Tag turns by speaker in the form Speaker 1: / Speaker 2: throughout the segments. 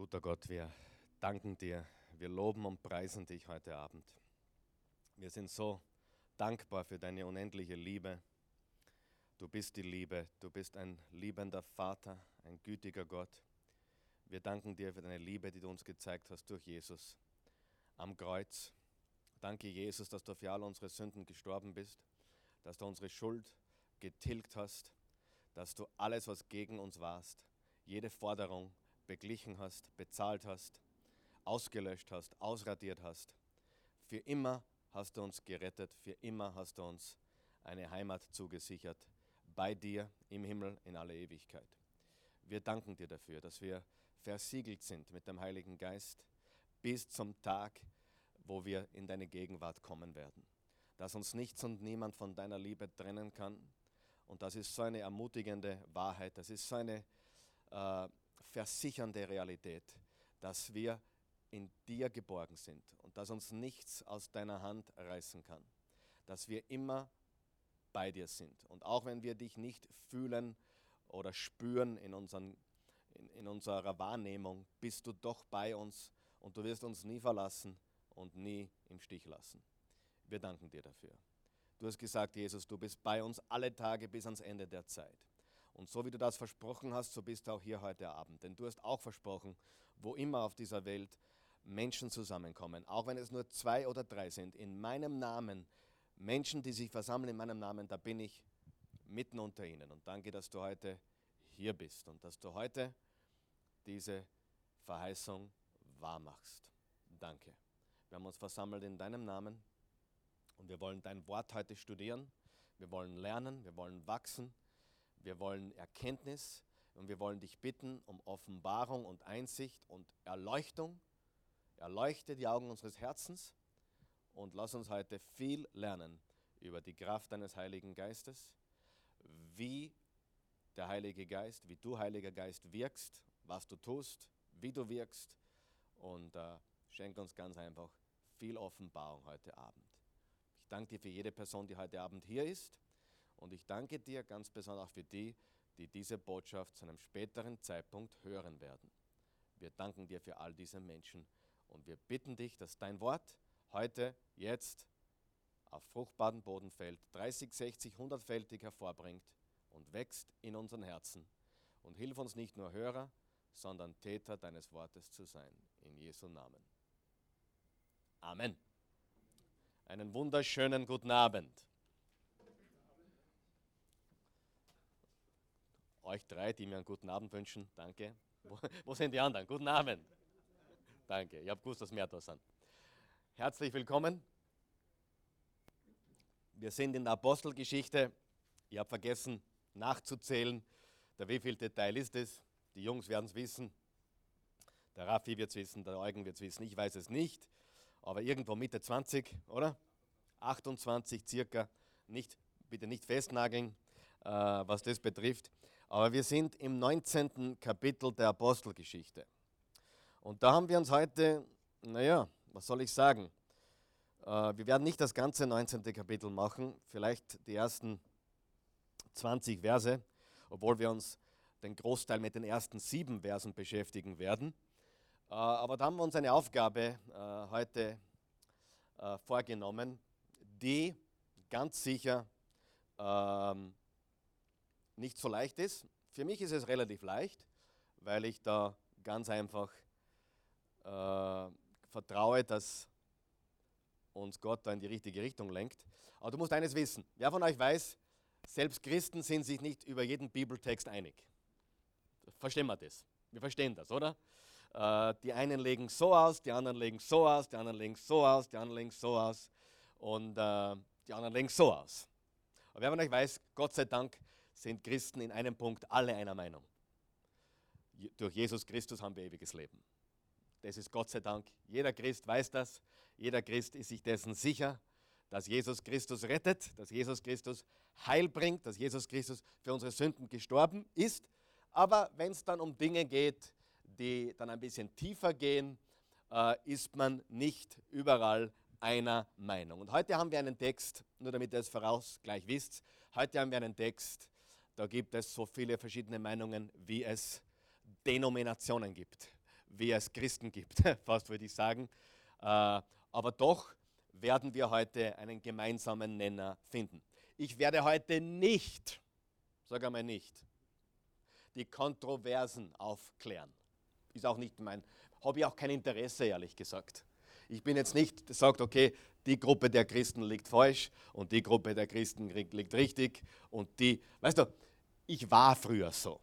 Speaker 1: Guter Gott, wir danken dir, wir loben und preisen dich heute Abend. Wir sind so dankbar für deine unendliche Liebe. Du bist die Liebe, du bist ein liebender Vater, ein gütiger Gott. Wir danken dir für deine Liebe, die du uns gezeigt hast durch Jesus am Kreuz. Danke, Jesus, dass du für all unsere Sünden gestorben bist, dass du unsere Schuld getilgt hast, dass du alles, was gegen uns warst, jede Forderung beglichen hast, bezahlt hast, ausgelöscht hast, ausradiert hast. Für immer hast du uns gerettet, für immer hast du uns eine Heimat zugesichert, bei dir im Himmel in aller Ewigkeit. Wir danken dir dafür, dass wir versiegelt sind mit dem Heiligen Geist bis zum Tag, wo wir in deine Gegenwart kommen werden. Dass uns nichts und niemand von deiner Liebe trennen kann. Und das ist so eine ermutigende Wahrheit, das ist so eine äh, versichernde Realität, dass wir in dir geborgen sind und dass uns nichts aus deiner Hand reißen kann. Dass wir immer bei dir sind. Und auch wenn wir dich nicht fühlen oder spüren in, unseren, in, in unserer Wahrnehmung, bist du doch bei uns und du wirst uns nie verlassen und nie im Stich lassen. Wir danken dir dafür. Du hast gesagt, Jesus, du bist bei uns alle Tage bis ans Ende der Zeit. Und so wie du das versprochen hast, so bist du auch hier heute Abend. Denn du hast auch versprochen, wo immer auf dieser Welt Menschen zusammenkommen, auch wenn es nur zwei oder drei sind, in meinem Namen, Menschen, die sich versammeln in meinem Namen, da bin ich mitten unter ihnen. Und danke, dass du heute hier bist und dass du heute diese Verheißung wahrmachst. Danke. Wir haben uns versammelt in deinem Namen und wir wollen dein Wort heute studieren. Wir wollen lernen, wir wollen wachsen wir wollen Erkenntnis und wir wollen dich bitten um Offenbarung und Einsicht und Erleuchtung. Erleuchte die Augen unseres Herzens und lass uns heute viel lernen über die Kraft deines Heiligen Geistes, wie der Heilige Geist, wie du, Heiliger Geist, wirkst, was du tust, wie du wirkst und äh, schenk uns ganz einfach viel Offenbarung heute Abend. Ich danke dir für jede Person, die heute Abend hier ist. Und ich danke dir ganz besonders auch für die, die diese Botschaft zu einem späteren Zeitpunkt hören werden. Wir danken dir für all diese Menschen und wir bitten dich, dass dein Wort heute, jetzt auf fruchtbaren Boden fällt, 30, 60, 100-fältig hervorbringt und wächst in unseren Herzen. Und hilf uns nicht nur Hörer, sondern Täter deines Wortes zu sein. In Jesu Namen. Amen. Einen wunderschönen guten Abend. Euch drei, die mir einen guten Abend wünschen. Danke. Wo, wo sind die anderen? Guten Abend. Danke. Ich habe gewusst, dass mehr da sind. Herzlich willkommen. Wir sind in der Apostelgeschichte. Ich habe vergessen nachzuzählen, der wievielte Teil ist es. Die Jungs werden es wissen. Der Raffi wird es wissen, der Eugen wird es wissen. Ich weiß es nicht. Aber irgendwo Mitte 20, oder? 28 circa. Nicht, bitte nicht festnageln, äh, was das betrifft. Aber wir sind im 19. Kapitel der Apostelgeschichte. Und da haben wir uns heute, naja, was soll ich sagen? Äh, wir werden nicht das ganze 19. Kapitel machen, vielleicht die ersten 20 Verse, obwohl wir uns den Großteil mit den ersten sieben Versen beschäftigen werden. Äh, aber da haben wir uns eine Aufgabe äh, heute vorgenommen, die ganz sicher ähm, nicht so leicht ist. Für mich ist es relativ leicht, weil ich da ganz einfach äh, vertraue, dass uns Gott da in die richtige Richtung lenkt. Aber du musst eines wissen. Wer von euch weiß, selbst Christen sind sich nicht über jeden Bibeltext einig. Verstehen wir das? Wir verstehen das, oder? Äh, die einen legen so aus, die anderen legen so aus, die anderen legen so aus, die anderen legen so aus und äh, die anderen legen so aus. Aber wer von euch weiß, Gott sei Dank sind Christen in einem Punkt alle einer Meinung. Durch Jesus Christus haben wir ewiges Leben. Das ist Gott sei Dank. Jeder Christ weiß das. Jeder Christ ist sich dessen sicher, dass Jesus Christus rettet, dass Jesus Christus Heil bringt, dass Jesus Christus für unsere Sünden gestorben ist. Aber wenn es dann um Dinge geht, die dann ein bisschen tiefer gehen, äh, ist man nicht überall einer Meinung. Und heute haben wir einen Text, nur damit ihr es voraus gleich wisst, heute haben wir einen Text, da gibt es so viele verschiedene Meinungen, wie es Denominationen gibt, wie es Christen gibt, fast würde ich sagen. Äh, aber doch werden wir heute einen gemeinsamen Nenner finden. Ich werde heute nicht, sag einmal nicht, die Kontroversen aufklären. Ist auch nicht mein, habe ich auch kein Interesse, ehrlich gesagt. Ich bin jetzt nicht, sagt, okay, die Gruppe der Christen liegt falsch und die Gruppe der Christen liegt richtig und die, weißt du, ich war früher so.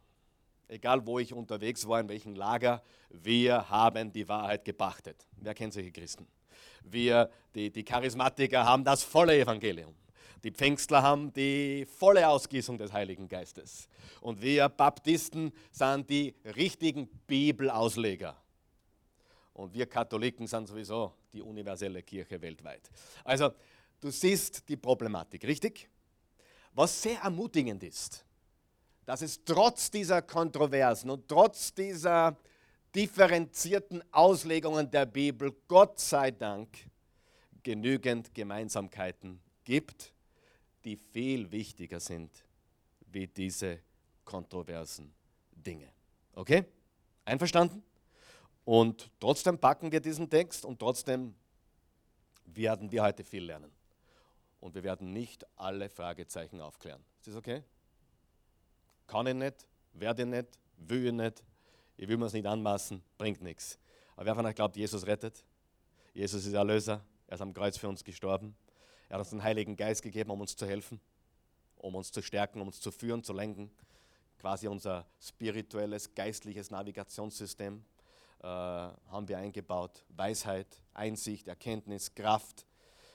Speaker 1: Egal wo ich unterwegs war, in welchem Lager, wir haben die Wahrheit gepachtet. Wer kennt solche Christen? Wir, die, die Charismatiker, haben das volle Evangelium. Die Pfingstler haben die volle Ausgießung des Heiligen Geistes. Und wir Baptisten sind die richtigen Bibelausleger. Und wir Katholiken sind sowieso die universelle Kirche weltweit. Also, du siehst die Problematik, richtig? Was sehr ermutigend ist, dass es trotz dieser Kontroversen und trotz dieser differenzierten Auslegungen der Bibel, Gott sei Dank, genügend Gemeinsamkeiten gibt, die viel wichtiger sind wie diese kontroversen Dinge. Okay? Einverstanden? Und trotzdem packen wir diesen Text und trotzdem werden wir heute viel lernen. Und wir werden nicht alle Fragezeichen aufklären. Ist das okay? Kann ich nicht, werde ich nicht, will ich nicht, ich will mir es nicht anmaßen, bringt nichts. Aber wer von euch glaubt, Jesus rettet? Jesus ist Erlöser, er ist am Kreuz für uns gestorben. Er hat uns den Heiligen Geist gegeben, um uns zu helfen, um uns zu stärken, um uns zu führen, zu lenken. Quasi unser spirituelles, geistliches Navigationssystem äh, haben wir eingebaut. Weisheit, Einsicht, Erkenntnis, Kraft.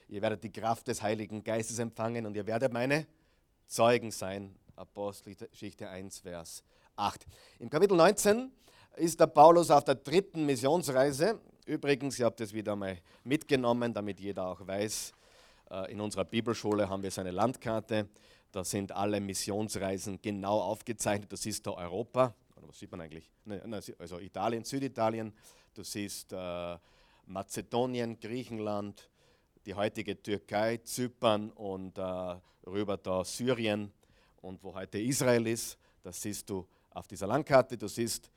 Speaker 1: Ihr werdet die Kraft des Heiligen Geistes empfangen und ihr werdet meine Zeugen sein. Apostelgeschichte 1, Vers 8. Im Kapitel 19 ist der Paulus auf der dritten Missionsreise. Übrigens, ich habe das wieder mal mitgenommen, damit jeder auch weiß, äh, in unserer Bibelschule haben wir so eine Landkarte. Da sind alle Missionsreisen genau aufgezeichnet. Das ist da Europa, was sieht man eigentlich? Also Italien, Süditalien, du siehst äh, Mazedonien, Griechenland, die heutige Türkei, Zypern und äh, rüber da Syrien und wo heute Israel ist. Das siehst du auf dieser Landkarte. Du siehst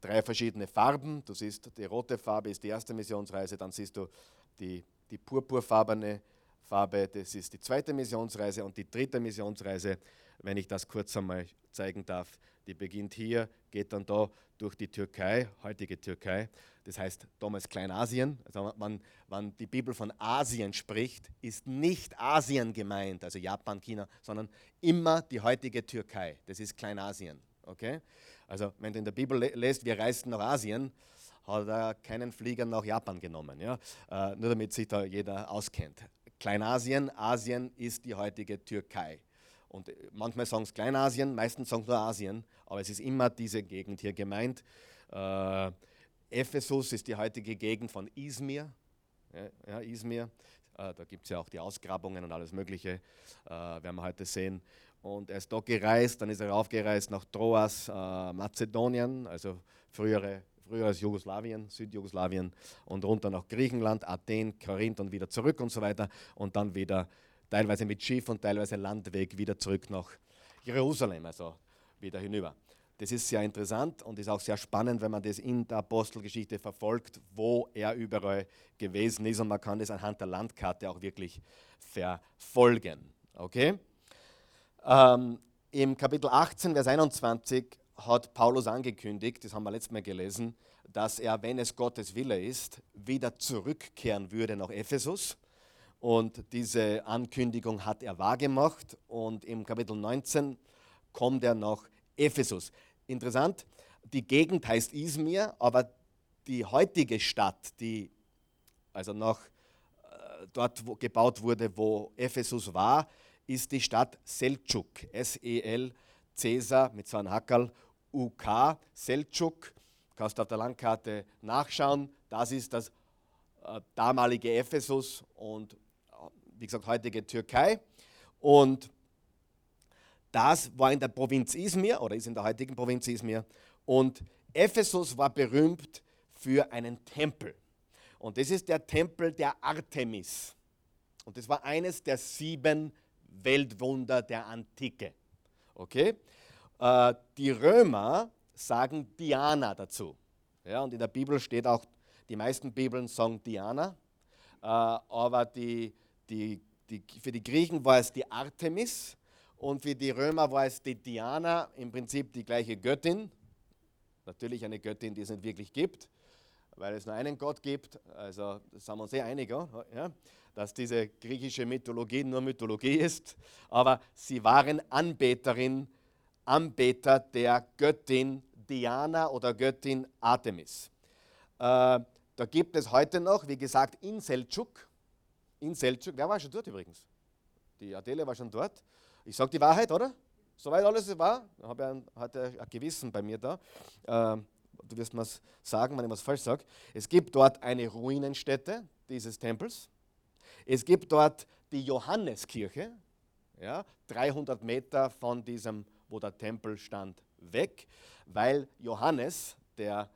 Speaker 1: drei verschiedene Farben. Du siehst, die rote Farbe ist die erste Missionsreise, dann siehst du die, die purpurfarbene Farbe, das ist die zweite Missionsreise und die dritte Missionsreise, wenn ich das kurz einmal zeigen darf, die beginnt hier, geht dann da durch die Türkei, heutige Türkei, das heißt damals Kleinasien. Also wenn, wenn die Bibel von Asien spricht, ist nicht Asien gemeint, also Japan, China, sondern immer die heutige Türkei. Das ist Kleinasien. Okay? Also wenn du in der Bibel lest, wir reisten nach Asien, hat er keinen Flieger nach Japan genommen. Ja? Äh, nur damit sich da jeder auskennt. Kleinasien, Asien ist die heutige Türkei. Und äh, manchmal sagen es Kleinasien, meistens sagen es nur Asien, aber es ist immer diese Gegend hier gemeint. Äh, Ephesus ist die heutige Gegend von Izmir. Ja, ja Izmir. Äh, da gibt es ja auch die Ausgrabungen und alles Mögliche, äh, werden wir heute sehen. Und er ist dort gereist, dann ist er aufgereist nach Troas, äh, Mazedonien, also frühere früheres Jugoslawien, Südjugoslawien und runter nach Griechenland, Athen, Korinth und wieder zurück und so weiter und dann wieder teilweise mit Schiff und teilweise Landweg wieder zurück nach Jerusalem, also wieder hinüber. Das ist sehr interessant und ist auch sehr spannend, wenn man das in der Apostelgeschichte verfolgt, wo er überall gewesen ist und man kann das anhand der Landkarte auch wirklich verfolgen. Okay? Ähm, Im Kapitel 18, Vers 21 hat Paulus angekündigt, das haben wir letztes Mal gelesen, dass er, wenn es Gottes Wille ist, wieder zurückkehren würde nach Ephesus. Und diese Ankündigung hat er wahrgemacht und im Kapitel 19 kommt er nach Ephesus. Interessant, die Gegend heißt Izmir, aber die heutige Stadt, die also noch äh, dort wo gebaut wurde, wo Ephesus war, ist die Stadt Seltschuk. S-E-L, Cäsar mit so einem Hackerl UK Seltschuk. Kannst du auf der Landkarte nachschauen. Das ist das äh, damalige Ephesus und wie gesagt heutige Türkei. Und das war in der Provinz Izmir oder ist in der heutigen Provinz Izmir. Und Ephesus war berühmt für einen Tempel. Und das ist der Tempel der Artemis. Und das war eines der sieben Weltwunder der Antike. Okay? Äh, die Römer sagen Diana dazu. Ja, und in der Bibel steht auch, die meisten Bibeln sagen Diana, äh, aber die, die, die, für die Griechen war es die Artemis und für die Römer war es die Diana, im Prinzip die gleiche Göttin. Natürlich eine Göttin, die es nicht wirklich gibt, weil es nur einen Gott gibt. Also das sind wir uns sehr einig, ja, dass diese griechische Mythologie nur Mythologie ist. Aber sie waren Anbeterin, Anbeter der Göttin Diana oder Göttin Artemis. Äh, da gibt es heute noch, wie gesagt, in Selçuk, in Selçuk, wer war schon dort übrigens? Die Adele war schon dort. Ich sage die Wahrheit, oder? Soweit alles war, habe ich ein, heute ein Gewissen bei mir da. Ähm, du wirst mir sagen, wenn ich was falsch sage. Es gibt dort eine Ruinenstätte dieses Tempels. Es gibt dort die Johanneskirche, ja, 300 Meter von diesem, wo der Tempel stand, weg, weil Johannes, der,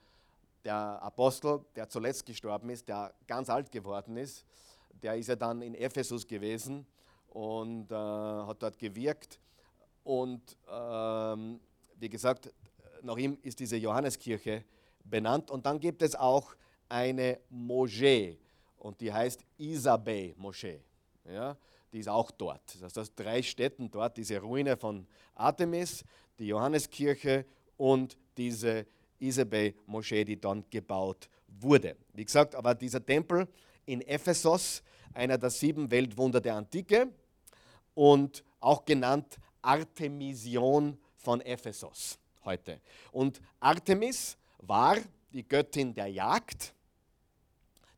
Speaker 1: der Apostel, der zuletzt gestorben ist, der ganz alt geworden ist, der ist ja dann in Ephesus gewesen und äh, hat dort gewirkt. Und ähm, wie gesagt, nach ihm ist diese Johanneskirche benannt. Und dann gibt es auch eine Moschee und die heißt Isabey Moschee. Ja, die ist auch dort. Das heißt, drei Städten dort, diese Ruine von Artemis, die Johanneskirche und diese Isabey Moschee, die dann gebaut wurde. Wie gesagt, aber dieser Tempel in Ephesus, einer der sieben Weltwunder der Antike, und auch genannt Artemision von Ephesus heute. Und Artemis war die Göttin der Jagd,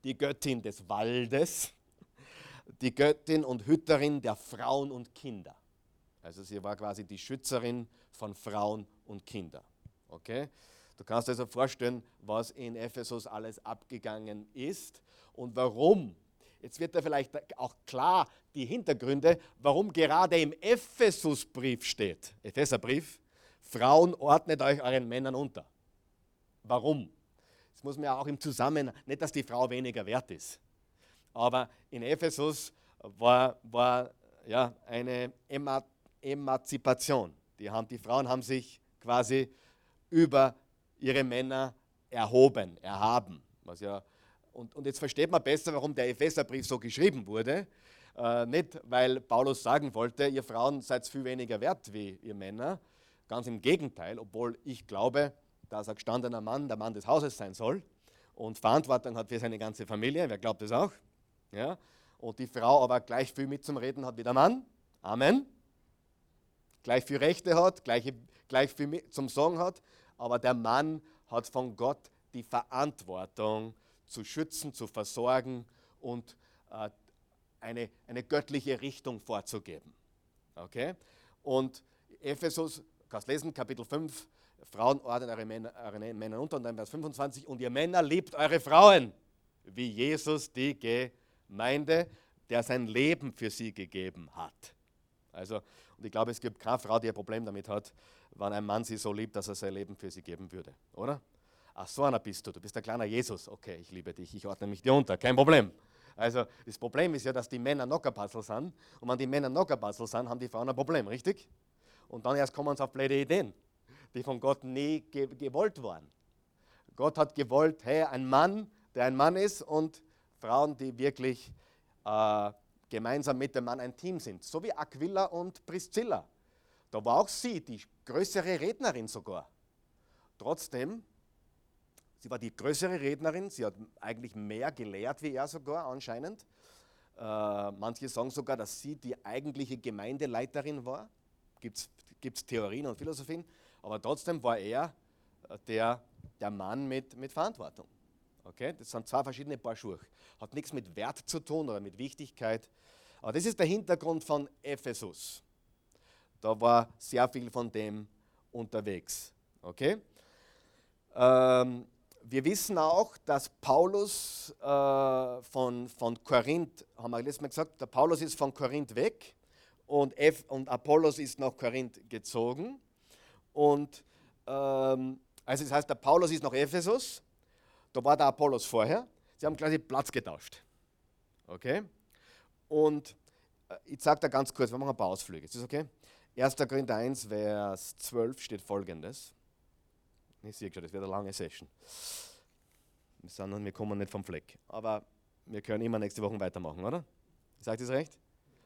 Speaker 1: die Göttin des Waldes, die Göttin und Hütterin der Frauen und Kinder. Also sie war quasi die Schützerin von Frauen und Kindern. Okay? Du kannst dir also vorstellen, was in Ephesus alles abgegangen ist und warum Jetzt wird da vielleicht auch klar die Hintergründe, warum gerade im Ephesusbrief steht, Epheserbrief, Frauen ordnet euch euren Männern unter. Warum? Das muss man ja auch im Zusammenhang, nicht, dass die Frau weniger wert ist, aber in Ephesus war, war ja, eine Emanzipation. Die, haben, die Frauen haben sich quasi über ihre Männer erhoben, erhaben, was ja und, und jetzt versteht man besser, warum der Epheserbrief so geschrieben wurde. Äh, nicht, weil Paulus sagen wollte, ihr Frauen seid viel weniger wert wie ihr Männer. Ganz im Gegenteil, obwohl ich glaube, dass ein gestandener Mann der Mann des Hauses sein soll und Verantwortung hat für seine ganze Familie. Wer glaubt das auch? Ja? Und die Frau aber gleich viel mit zum Reden hat wie der Mann. Amen. Gleich viel Rechte hat, gleich, gleich viel zum Sagen hat. Aber der Mann hat von Gott die Verantwortung zu schützen, zu versorgen und äh, eine, eine göttliche Richtung vorzugeben. Okay? Und Ephesus, kannst lesen, Kapitel 5, Frauen ordnen eure Männer, eure Männer unter und dann Vers 25, und ihr Männer liebt eure Frauen, wie Jesus die Gemeinde, der sein Leben für sie gegeben hat. Also, und ich glaube, es gibt keine Frau, die ein Problem damit hat, wenn ein Mann sie so liebt, dass er sein Leben für sie geben würde, oder? Ach, so einer bist du, du bist ein kleiner Jesus. Okay, ich liebe dich, ich ordne mich dir unter, kein Problem. Also das Problem ist ja, dass die Männer Nockerpuzzle sind. Und wenn die Männer Nockerpuzzle sind, haben die Frauen ein Problem, richtig? Und dann erst kommen sie auf blöde Ideen, die von Gott nie ge gewollt waren. Gott hat gewollt, hey, ein Mann, der ein Mann ist und Frauen, die wirklich äh, gemeinsam mit dem Mann ein Team sind. So wie Aquila und Priscilla. Da war auch sie die größere Rednerin sogar. Trotzdem Sie war die größere Rednerin, sie hat eigentlich mehr gelehrt wie er sogar anscheinend. Äh, manche sagen sogar, dass sie die eigentliche Gemeindeleiterin war. Gibt es Theorien und Philosophien, aber trotzdem war er äh, der, der Mann mit, mit Verantwortung. Okay? Das sind zwei verschiedene Paar Schuhe. Hat nichts mit Wert zu tun oder mit Wichtigkeit. Aber das ist der Hintergrund von Ephesus. Da war sehr viel von dem unterwegs. Okay? Ähm, wir wissen auch, dass Paulus äh, von, von Korinth, haben wir letztes Mal gesagt, der Paulus ist von Korinth weg und, F, und Apollos ist nach Korinth gezogen. Und ähm, also das heißt, der Paulus ist nach Ephesus, da war der Apollos vorher. Sie haben quasi Platz getauscht. Okay? Und äh, ich sage da ganz kurz, wir machen ein paar Ausflüge. Ist das okay? 1. Korinther 1, Vers 12 steht folgendes. Ich sehe schon, das wird eine lange Session. sondern wir kommen nicht vom Fleck. Aber wir können immer nächste Woche weitermachen, oder? Sagt ihr es recht?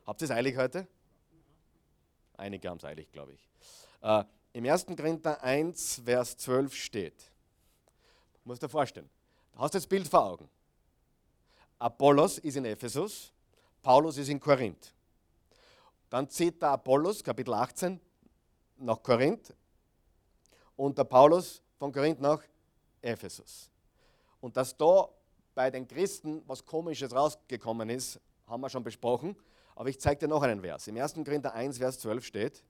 Speaker 1: Habt ihr es eilig heute? Einige haben es eilig, glaube ich. Äh, Im 1. Korinther 1, Vers 12 steht, musst dir vorstellen, du hast das Bild vor Augen. Apollos ist in Ephesus, Paulus ist in Korinth. Dann zieht der Apollos, Kapitel 18, nach Korinth und der Paulus von Korinth nach Ephesus. Und dass da bei den Christen was Komisches rausgekommen ist, haben wir schon besprochen. Aber ich zeige dir noch einen Vers. Im 1. Korinther 1, Vers 12 steht,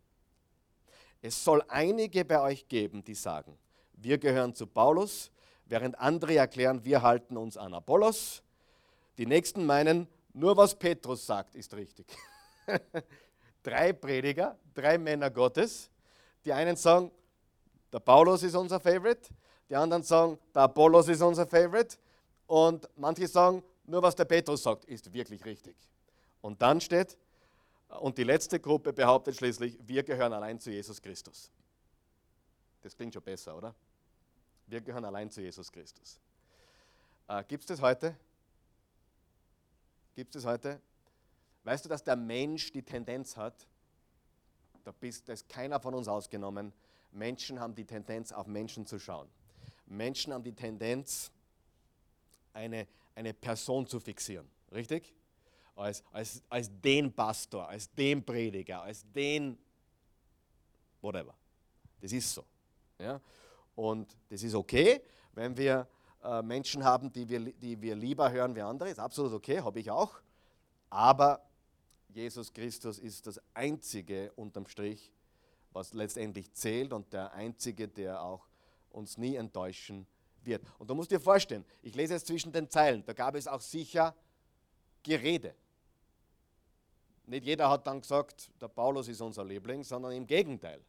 Speaker 1: es soll einige bei euch geben, die sagen, wir gehören zu Paulus, während andere erklären, wir halten uns an Apollos. Die nächsten meinen, nur was Petrus sagt, ist richtig. drei Prediger, drei Männer Gottes. Die einen sagen, der Paulus ist unser Favorite, die anderen sagen, der Apollos ist unser Favorite und manche sagen, nur was der Petrus sagt, ist wirklich richtig. Und dann steht, und die letzte Gruppe behauptet schließlich, wir gehören allein zu Jesus Christus. Das klingt schon besser, oder? Wir gehören allein zu Jesus Christus. Äh, Gibt es das heute? Gibt es das heute? Weißt du, dass der Mensch die Tendenz hat, da ist keiner von uns ausgenommen, Menschen haben die Tendenz, auf Menschen zu schauen. Menschen haben die Tendenz, eine, eine Person zu fixieren. Richtig? Als, als, als den Pastor, als den Prediger, als den whatever. Das ist so. Ja? Und das ist okay, wenn wir äh, Menschen haben, die wir, die wir lieber hören wie andere. Ist absolut okay, habe ich auch. Aber Jesus Christus ist das Einzige unterm Strich, was letztendlich zählt und der Einzige, der auch uns nie enttäuschen wird. Und du musst dir vorstellen, ich lese jetzt zwischen den Zeilen, da gab es auch sicher Gerede. Nicht jeder hat dann gesagt, der Paulus ist unser Liebling, sondern im Gegenteil.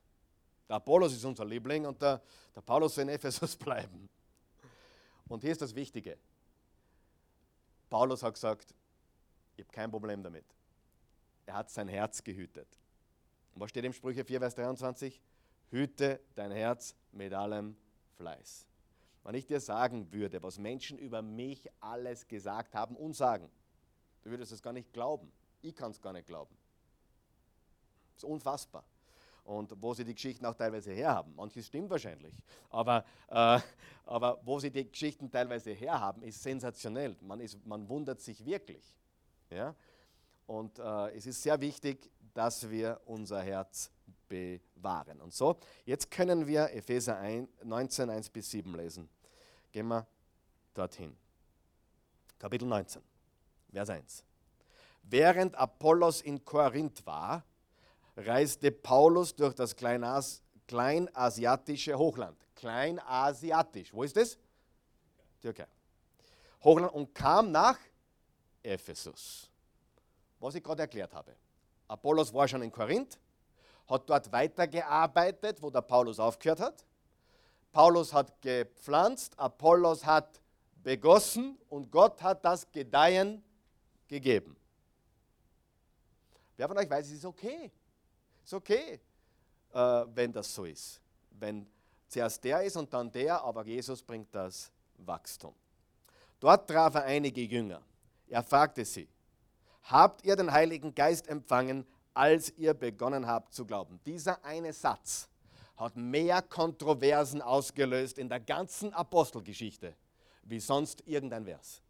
Speaker 1: Der Apollos ist unser Liebling und der, der Paulus soll in Ephesus bleiben. Und hier ist das Wichtige. Paulus hat gesagt, ich habe kein Problem damit. Er hat sein Herz gehütet. Und was steht im Sprüche 4, Vers 23? Hüte dein Herz mit allem Fleiß. Wenn ich dir sagen würde, was Menschen über mich alles gesagt haben und sagen, du würdest es gar nicht glauben. Ich kann es gar nicht glauben. Das ist unfassbar. Und wo sie die Geschichten auch teilweise herhaben. Manches stimmt wahrscheinlich. Aber, äh, aber wo sie die Geschichten teilweise herhaben, ist sensationell. Man, ist, man wundert sich wirklich. Ja? Und äh, es ist sehr wichtig, dass wir unser Herz bewahren. Und so, jetzt können wir Epheser 1, 19, 1 bis 7 lesen. Gehen wir dorthin. Kapitel 19, Vers 1. Während Apollos in Korinth war, reiste Paulus durch das Kleinas kleinasiatische Hochland. Kleinasiatisch. Wo ist das? Türkei. Hochland und kam nach Ephesus. Was ich gerade erklärt habe. Apollos war schon in Korinth, hat dort weitergearbeitet, wo der Paulus aufgehört hat. Paulus hat gepflanzt, Apollos hat begossen und Gott hat das Gedeihen gegeben. Wer von euch weiß, es ist okay. Es ist okay, äh, wenn das so ist. Wenn zuerst der ist und dann der, aber Jesus bringt das Wachstum. Dort traf er einige Jünger. Er fragte sie, habt ihr den Heiligen Geist empfangen, als ihr begonnen habt zu glauben? Dieser eine Satz hat mehr Kontroversen ausgelöst in der ganzen Apostelgeschichte wie sonst irgendein Vers.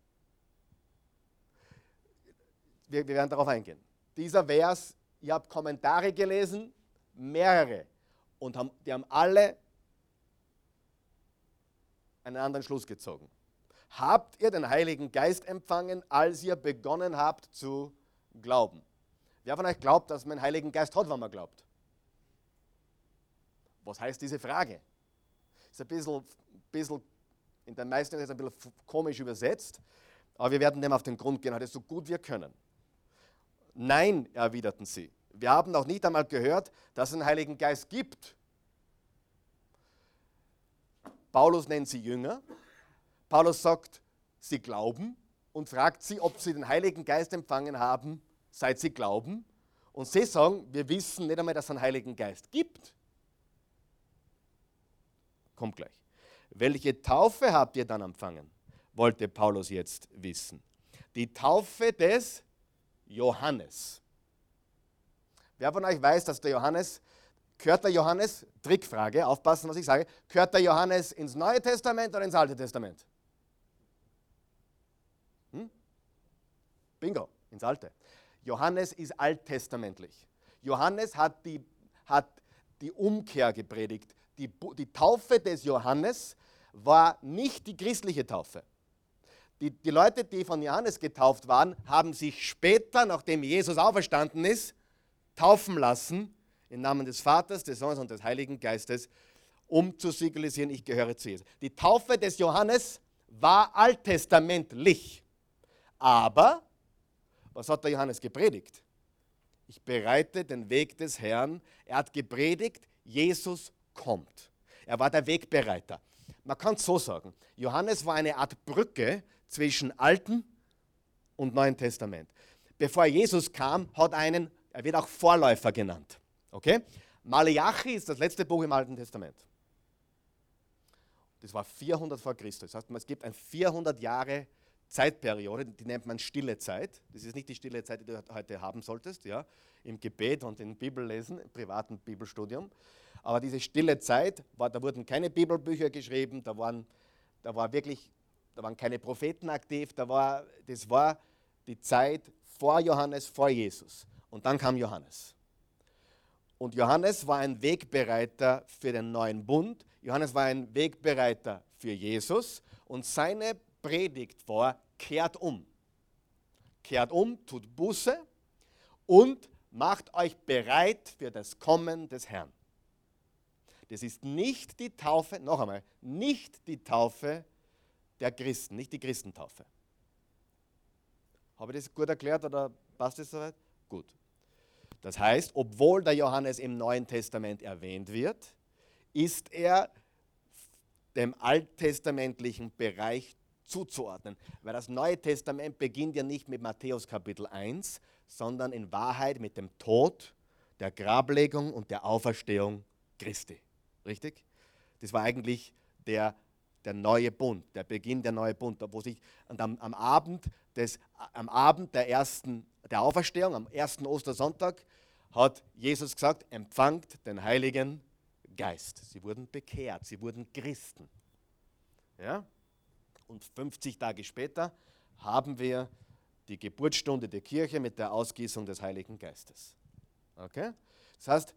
Speaker 1: Wir, wir werden darauf eingehen. Dieser Vers, ihr habt Kommentare gelesen, mehrere, und haben, die haben alle einen anderen Schluss gezogen. Habt ihr den Heiligen Geist empfangen, als ihr begonnen habt zu glauben? Wer von euch glaubt, dass man den Heiligen Geist hat, wenn man glaubt? Was heißt diese Frage? Ist ein bisschen, bisschen in den meisten ist ein bisschen komisch übersetzt, aber wir werden dem auf den Grund gehen, heute so gut wir können. Nein, erwiderten sie. Wir haben noch nicht einmal gehört, dass es einen Heiligen Geist gibt. Paulus nennt sie Jünger. Paulus sagt, sie glauben und fragt sie, ob sie den Heiligen Geist empfangen haben, seit sie glauben. Und sie sagen, wir wissen nicht einmal, dass es einen Heiligen Geist gibt. Kommt gleich. Welche Taufe habt ihr dann empfangen? wollte Paulus jetzt wissen. Die Taufe des Johannes. Wer von euch weiß, dass der Johannes, gehört der Johannes, Trickfrage, aufpassen, was ich sage, gehört der Johannes ins Neue Testament oder ins Alte Testament? Bingo, ins Alte. Johannes ist alttestamentlich. Johannes hat die, hat die Umkehr gepredigt. Die, die Taufe des Johannes war nicht die christliche Taufe. Die, die Leute, die von Johannes getauft waren, haben sich später, nachdem Jesus auferstanden ist, taufen lassen im Namen des Vaters, des Sohnes und des Heiligen Geistes, um zu signalisieren, ich gehöre zu Jesus. Die Taufe des Johannes war alttestamentlich. Aber, was hat der Johannes gepredigt? Ich bereite den Weg des Herrn. Er hat gepredigt, Jesus kommt. Er war der Wegbereiter. Man kann es so sagen. Johannes war eine Art Brücke zwischen Alten und Neuen Testament. Bevor Jesus kam, hat einen, er wird auch Vorläufer genannt. Okay? Malachi ist das letzte Buch im Alten Testament. Das war 400 vor Christus. Das heißt, es gibt ein 400 Jahre Zeitperiode, die nennt man stille Zeit. Das ist nicht die stille Zeit, die du heute haben solltest, ja, im Gebet und im Bibellesen, im privaten Bibelstudium. Aber diese stille Zeit, war, da wurden keine Bibelbücher geschrieben, da waren, da war wirklich, da waren keine Propheten aktiv, da war, das war die Zeit vor Johannes, vor Jesus. Und dann kam Johannes. Und Johannes war ein Wegbereiter für den neuen Bund. Johannes war ein Wegbereiter für Jesus. Und seine Predigt war, kehrt um. Kehrt um, tut Buße und macht euch bereit für das Kommen des Herrn. Das ist nicht die Taufe, noch einmal, nicht die Taufe der Christen, nicht die Christentaufe. Habe ich das gut erklärt oder passt das soweit? Gut. Das heißt, obwohl der Johannes im Neuen Testament erwähnt wird, ist er dem alttestamentlichen Bereich zuzuordnen. Weil das Neue Testament beginnt ja nicht mit Matthäus Kapitel 1, sondern in Wahrheit mit dem Tod, der Grablegung und der Auferstehung Christi. Richtig? Das war eigentlich der, der neue Bund, der Beginn der neue Bund, wo sich am, am, Abend des, am Abend der ersten der Auferstehung, am ersten Ostersonntag, hat Jesus gesagt: Empfangt den Heiligen Geist. Sie wurden bekehrt, sie wurden Christen. Ja? Und 50 Tage später haben wir die Geburtsstunde der Kirche mit der Ausgießung des Heiligen Geistes. Okay? Das heißt,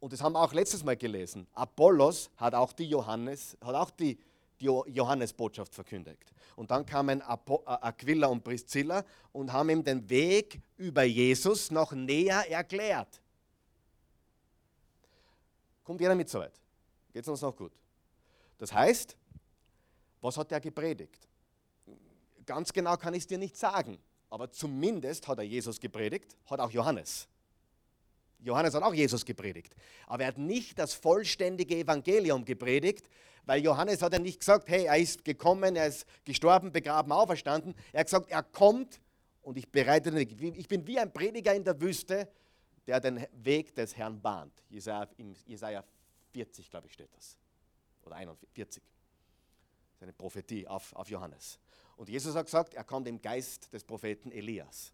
Speaker 1: und das haben wir auch letztes Mal gelesen, Apollos hat auch die Johannes, hat auch die, Johannesbotschaft verkündigt. Und dann kamen Aquila und Priscilla und haben ihm den Weg über Jesus noch näher erklärt. Kommt jeder mit soweit? Geht es uns noch gut? Das heißt, was hat er gepredigt? Ganz genau kann ich es dir nicht sagen, aber zumindest hat er Jesus gepredigt, hat auch Johannes. Johannes hat auch Jesus gepredigt, aber er hat nicht das vollständige Evangelium gepredigt, weil Johannes hat ja nicht gesagt, hey, er ist gekommen, er ist gestorben, begraben, auferstanden. Er hat gesagt, er kommt und ich bereite den Weg. Ich bin wie ein Prediger in der Wüste, der den Weg des Herrn bahnt. Jesaja, in Jesaja 40, glaube ich, steht das. Oder 41 eine Prophetie auf, auf Johannes. Und Jesus hat gesagt, er kommt im Geist des Propheten Elias.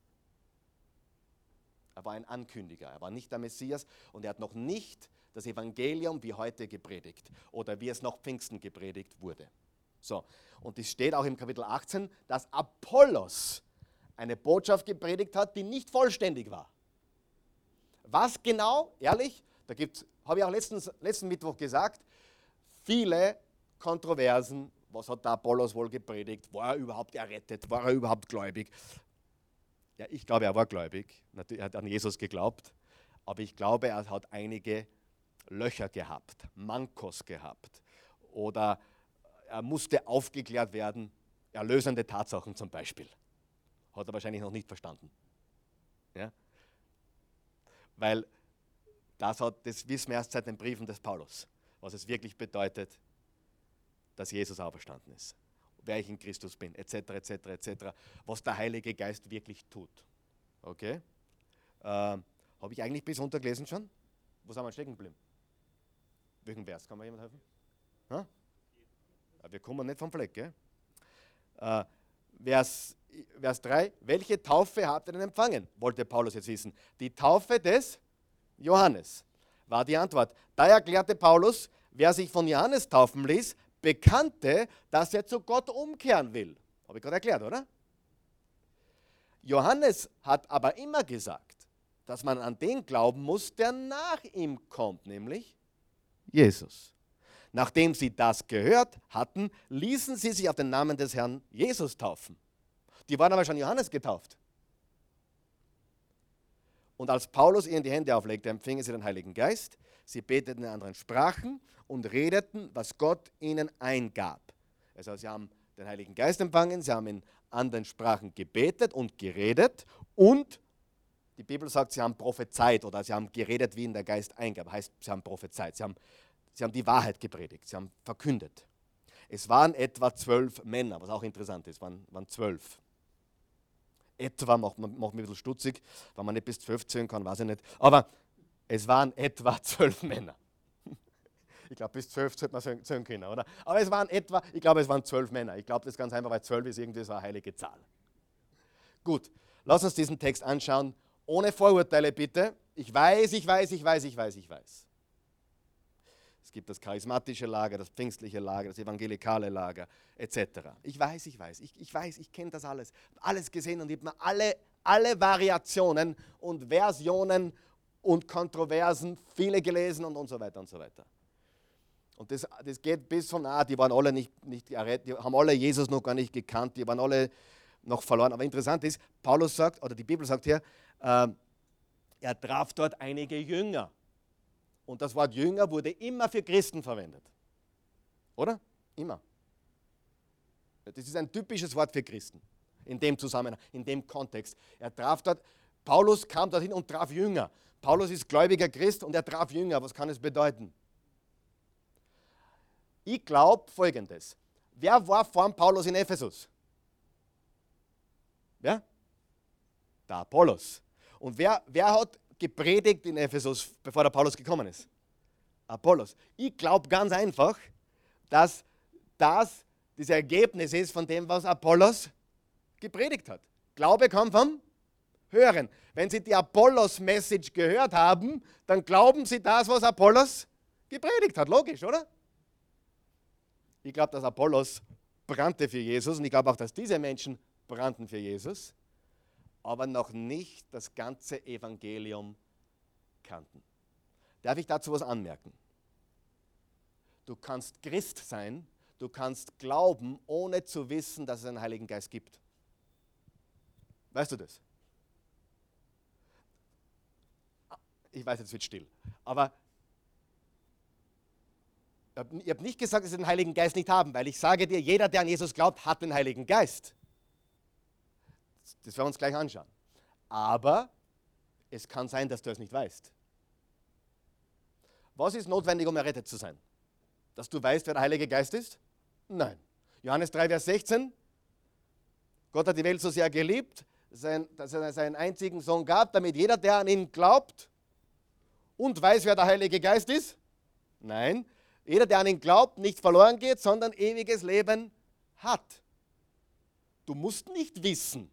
Speaker 1: Er war ein Ankündiger, er war nicht der Messias und er hat noch nicht das Evangelium wie heute gepredigt oder wie es noch Pfingsten gepredigt wurde. So, und es steht auch im Kapitel 18, dass Apollos eine Botschaft gepredigt hat, die nicht vollständig war. Was genau, ehrlich, da gibt habe ich auch letzten, letzten Mittwoch gesagt, viele Kontroversen was hat der Apollos wohl gepredigt? War er überhaupt errettet? War er überhaupt gläubig? Ja, ich glaube, er war gläubig. Er hat an Jesus geglaubt. Aber ich glaube, er hat einige Löcher gehabt, Mankos gehabt. Oder er musste aufgeklärt werden, erlösende Tatsachen zum Beispiel. Hat er wahrscheinlich noch nicht verstanden. Ja? Weil das, hat, das wissen wir erst seit den Briefen des Paulus, was es wirklich bedeutet, dass Jesus auferstanden ist, wer ich in Christus bin, etc., etc., etc., was der Heilige Geist wirklich tut. Okay? Ähm, Habe ich eigentlich bis untergelesen schon? Wo sind wir stecken geblieben? Welchen Vers? Kann mir jemand helfen? Ha? Wir kommen nicht vom Fleck, gell? Äh, Vers, Vers 3, welche Taufe habt ihr denn empfangen? Wollte Paulus jetzt wissen. Die Taufe des Johannes war die Antwort. Da erklärte Paulus, wer sich von Johannes taufen ließ, bekannte, dass er zu Gott umkehren will. Habe ich gerade erklärt, oder? Johannes hat aber immer gesagt, dass man an den glauben muss, der nach ihm kommt, nämlich Jesus. Nachdem sie das gehört hatten, ließen sie sich auf den Namen des Herrn Jesus taufen. Die waren aber schon Johannes getauft. Und als Paulus ihnen die Hände auflegte, empfingen sie den Heiligen Geist. Sie beteten in anderen Sprachen und redeten, was Gott ihnen eingab. Also sie haben den Heiligen Geist empfangen, sie haben in anderen Sprachen gebetet und geredet und die Bibel sagt, sie haben prophezeit oder sie haben geredet, wie ihnen der Geist eingab. Heißt, sie haben prophezeit, sie haben, sie haben die Wahrheit gepredigt, sie haben verkündet. Es waren etwa zwölf Männer, was auch interessant ist, waren, waren zwölf. Etwa macht, macht mich ein bisschen stutzig, wenn man nicht bis zwölf zählen kann, weiß ich nicht. Aber es waren etwa zwölf Männer. Ich glaube, bis zwölf sollte man zählen können, oder? Aber es waren etwa, ich glaube, es waren zwölf Männer. Ich glaube, das ist ganz einfach, weil zwölf ist irgendwie so eine heilige Zahl. Gut, lass uns diesen Text anschauen. Ohne Vorurteile bitte. Ich weiß, ich weiß, ich weiß, ich weiß, ich weiß. Es gibt das charismatische Lager, das pfingstliche Lager, das evangelikale Lager, etc. Ich weiß, ich weiß, ich, ich weiß, ich kenne das alles. Alles gesehen und ich habe mir alle, alle Variationen und Versionen und Kontroversen, viele gelesen und, und so weiter und so weiter. Und das, das geht bis von, ah, die waren alle nicht, nicht die haben alle Jesus noch gar nicht gekannt, die waren alle noch verloren. Aber interessant ist, Paulus sagt, oder die Bibel sagt hier, äh, er traf dort einige Jünger. Und das Wort Jünger wurde immer für Christen verwendet. Oder? Immer. Das ist ein typisches Wort für Christen. In dem Zusammenhang, in dem Kontext. Er traf dort, Paulus kam dorthin und traf Jünger. Paulus ist gläubiger Christ und er traf Jünger. Was kann es bedeuten? Ich glaube folgendes. Wer war vor Paulus in Ephesus? Wer? Der Apollos. Und wer, wer hat gepredigt in Ephesus, bevor der Paulus gekommen ist? Apollos. Ich glaube ganz einfach, dass das das Ergebnis ist von dem, was Apollos gepredigt hat. Glaube kommt vom Hören. Wenn Sie die Apollos-Message gehört haben, dann glauben Sie das, was Apollos gepredigt hat. Logisch, oder? Ich glaube, dass Apollos brannte für Jesus und ich glaube auch, dass diese Menschen brannten für Jesus, aber noch nicht das ganze Evangelium kannten. Darf ich dazu was anmerken? Du kannst Christ sein, du kannst glauben, ohne zu wissen, dass es einen Heiligen Geist gibt. Weißt du das? Ich weiß, jetzt wird still. Aber ich habe nicht gesagt, dass sie den Heiligen Geist nicht haben, weil ich sage dir, jeder, der an Jesus glaubt, hat den Heiligen Geist. Das werden wir uns gleich anschauen. Aber es kann sein, dass du es nicht weißt. Was ist notwendig, um errettet zu sein? Dass du weißt, wer der Heilige Geist ist? Nein. Johannes 3, Vers 16. Gott hat die Welt so sehr geliebt, dass er seinen einzigen Sohn gab, damit jeder, der an ihn glaubt und weiß, wer der Heilige Geist ist. Nein, jeder, der an ihn glaubt, nicht verloren geht, sondern ewiges Leben hat. Du musst nicht wissen,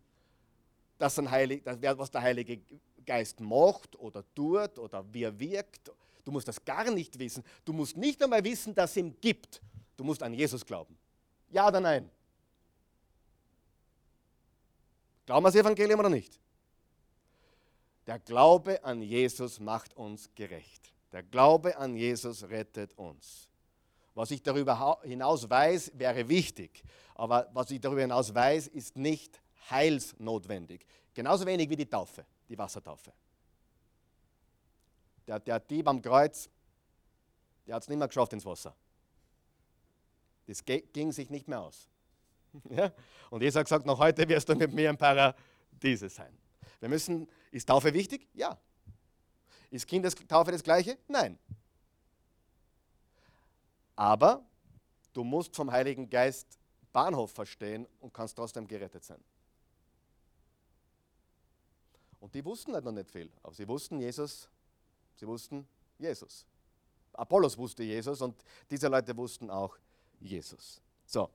Speaker 1: dass ein Heilig, was der Heilige Geist macht oder tut oder wie er wirkt. Du musst das gar nicht wissen. Du musst nicht einmal wissen, dass es ihn gibt. Du musst an Jesus glauben. Ja oder nein? Glauben wir das Evangelium oder nicht? Der Glaube an Jesus macht uns gerecht. Der Glaube an Jesus rettet uns. Was ich darüber hinaus weiß, wäre wichtig. Aber was ich darüber hinaus weiß, ist nicht heilsnotwendig. Genauso wenig wie die Taufe, die Wassertaufe. Der, der Dieb am Kreuz, der hat es nicht mehr geschafft ins Wasser. Das ging sich nicht mehr aus. Ja? Und Jesus hat gesagt, noch heute wirst du mit mir im Paradiese sein. Wir müssen, ist Taufe wichtig? Ja. Ist Kindestaufe das Gleiche? Nein. Aber du musst vom Heiligen Geist Bahnhof verstehen und kannst trotzdem gerettet sein. Und die wussten halt noch nicht viel, aber sie wussten Jesus, sie wussten Jesus. Apollos wusste Jesus und diese Leute wussten auch Jesus. So,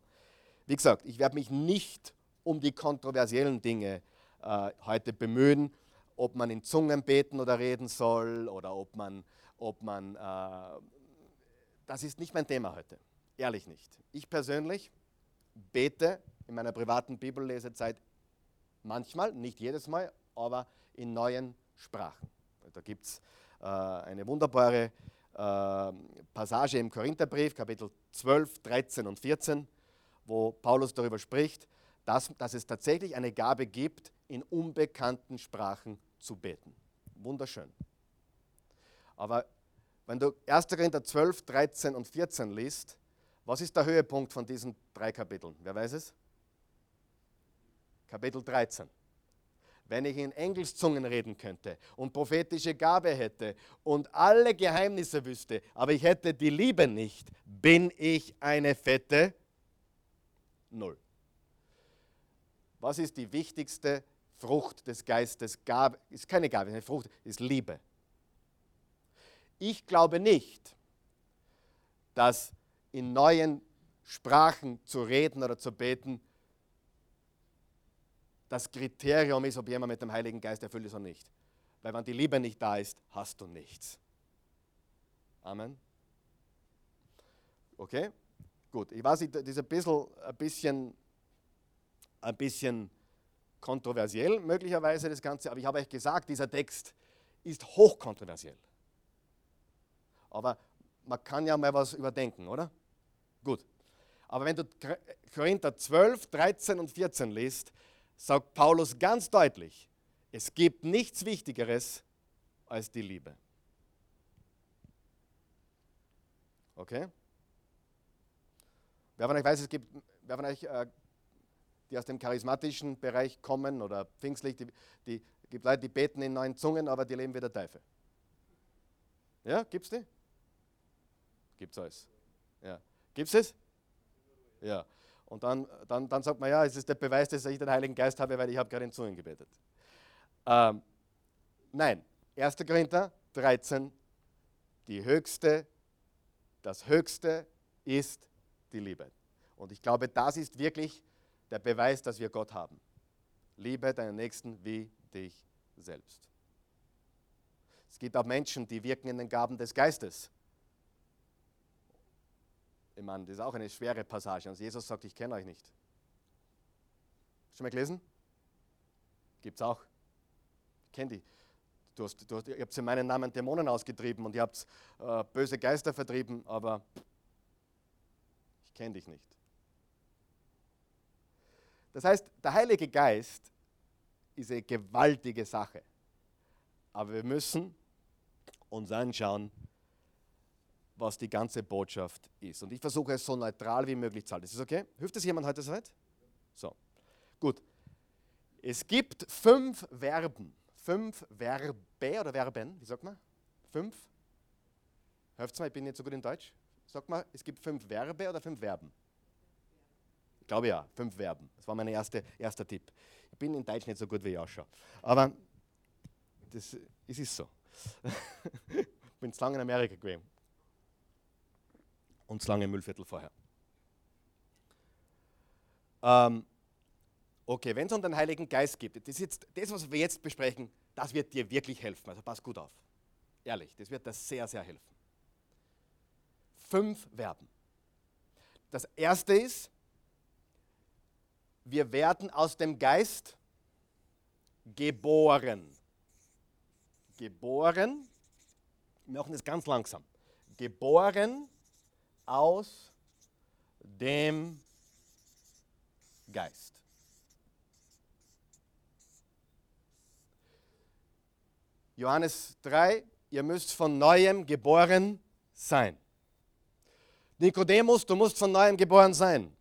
Speaker 1: Wie gesagt, ich werde mich nicht um die kontroversiellen Dinge äh, heute bemühen, ob man in Zungen beten oder reden soll oder ob man, ob man äh, das ist nicht mein Thema heute, ehrlich nicht. Ich persönlich bete in meiner privaten Bibellesezeit manchmal, nicht jedes Mal, aber in neuen Sprachen. Da gibt es äh, eine wunderbare äh, Passage im Korintherbrief, Kapitel 12, 13 und 14, wo Paulus darüber spricht, dass, dass es tatsächlich eine Gabe gibt, in unbekannten Sprachen zu beten. Wunderschön. Aber wenn du 1. Korinther 12, 13 und 14 liest, was ist der Höhepunkt von diesen drei Kapiteln? Wer weiß es? Kapitel 13. Wenn ich in Engelszungen reden könnte und prophetische Gabe hätte und alle Geheimnisse wüsste, aber ich hätte die Liebe nicht, bin ich eine fette Null. Was ist die wichtigste Frucht des Geistes? Gabe, ist keine Gabe, eine Frucht, ist Liebe. Ich glaube nicht, dass in neuen Sprachen zu reden oder zu beten das Kriterium ist, ob jemand mit dem Heiligen Geist erfüllt ist oder nicht. Weil wenn die Liebe nicht da ist, hast du nichts. Amen. Okay? Gut. Ich weiß, das ist ein bisschen, ein bisschen, ein bisschen kontroversiell möglicherweise das Ganze, aber ich habe euch gesagt, dieser Text ist hochkontroversiell. Aber man kann ja mal was überdenken, oder? Gut. Aber wenn du Korinther 12, 13 und 14 liest, sagt Paulus ganz deutlich, es gibt nichts Wichtigeres als die Liebe. Okay? Wer von euch weiß, es gibt, wer von euch, äh, die aus dem charismatischen Bereich kommen oder pfingstlich, die, die gibt Leute, die beten in neuen Zungen, aber die leben wie der Teufel. Ja, gibt's die? Gibt's alles. Ja. Gibt's es? Ja. Und dann, dann, dann sagt man, ja, es ist der Beweis, dass ich den Heiligen Geist habe, weil ich habe gerade in Zungen gebetet. Ähm, nein, 1. Korinther 13, die höchste, das Höchste ist die Liebe. Und ich glaube, das ist wirklich der Beweis, dass wir Gott haben. Liebe deinen Nächsten wie dich selbst. Es gibt auch Menschen, die wirken in den Gaben des Geistes. Ich meine, das ist auch eine schwere Passage. Und Jesus sagt, ich kenne euch nicht. Schon mal gelesen? Gibt es auch. Ich kenne die. Du hast, du hast, ihr habt in meinen Namen Dämonen ausgetrieben und ihr habt äh, böse Geister vertrieben, aber ich kenne dich nicht. Das heißt, der Heilige Geist ist eine gewaltige Sache. Aber wir müssen uns anschauen, was die ganze Botschaft ist. Und ich versuche es so neutral wie möglich zu halten. Ist das okay? Hilft das jemand heute soweit? So, gut. Es gibt fünf Verben. Fünf Verbe oder Verben, wie sagt man? Fünf? Hört mal, ich bin nicht so gut in Deutsch. Sag mal, es gibt fünf Verbe oder fünf Verben? Glaube ja, fünf Verben. Das war mein erste, erster Tipp. Ich bin in Deutsch nicht so gut wie ich. Aber das, es ist so. ich bin zu lange in Amerika gewesen und das lange Müllviertel vorher. Ähm, okay, wenn es um den Heiligen Geist geht, das, jetzt, das, was wir jetzt besprechen, das wird dir wirklich helfen. Also pass gut auf. Ehrlich, das wird dir sehr, sehr helfen. Fünf Verben. Das erste ist, wir werden aus dem Geist geboren. Geboren, wir machen das ganz langsam. Geboren aus dem Geist. Johannes 3, ihr müsst von neuem geboren sein. Nikodemus, du musst von neuem geboren sein.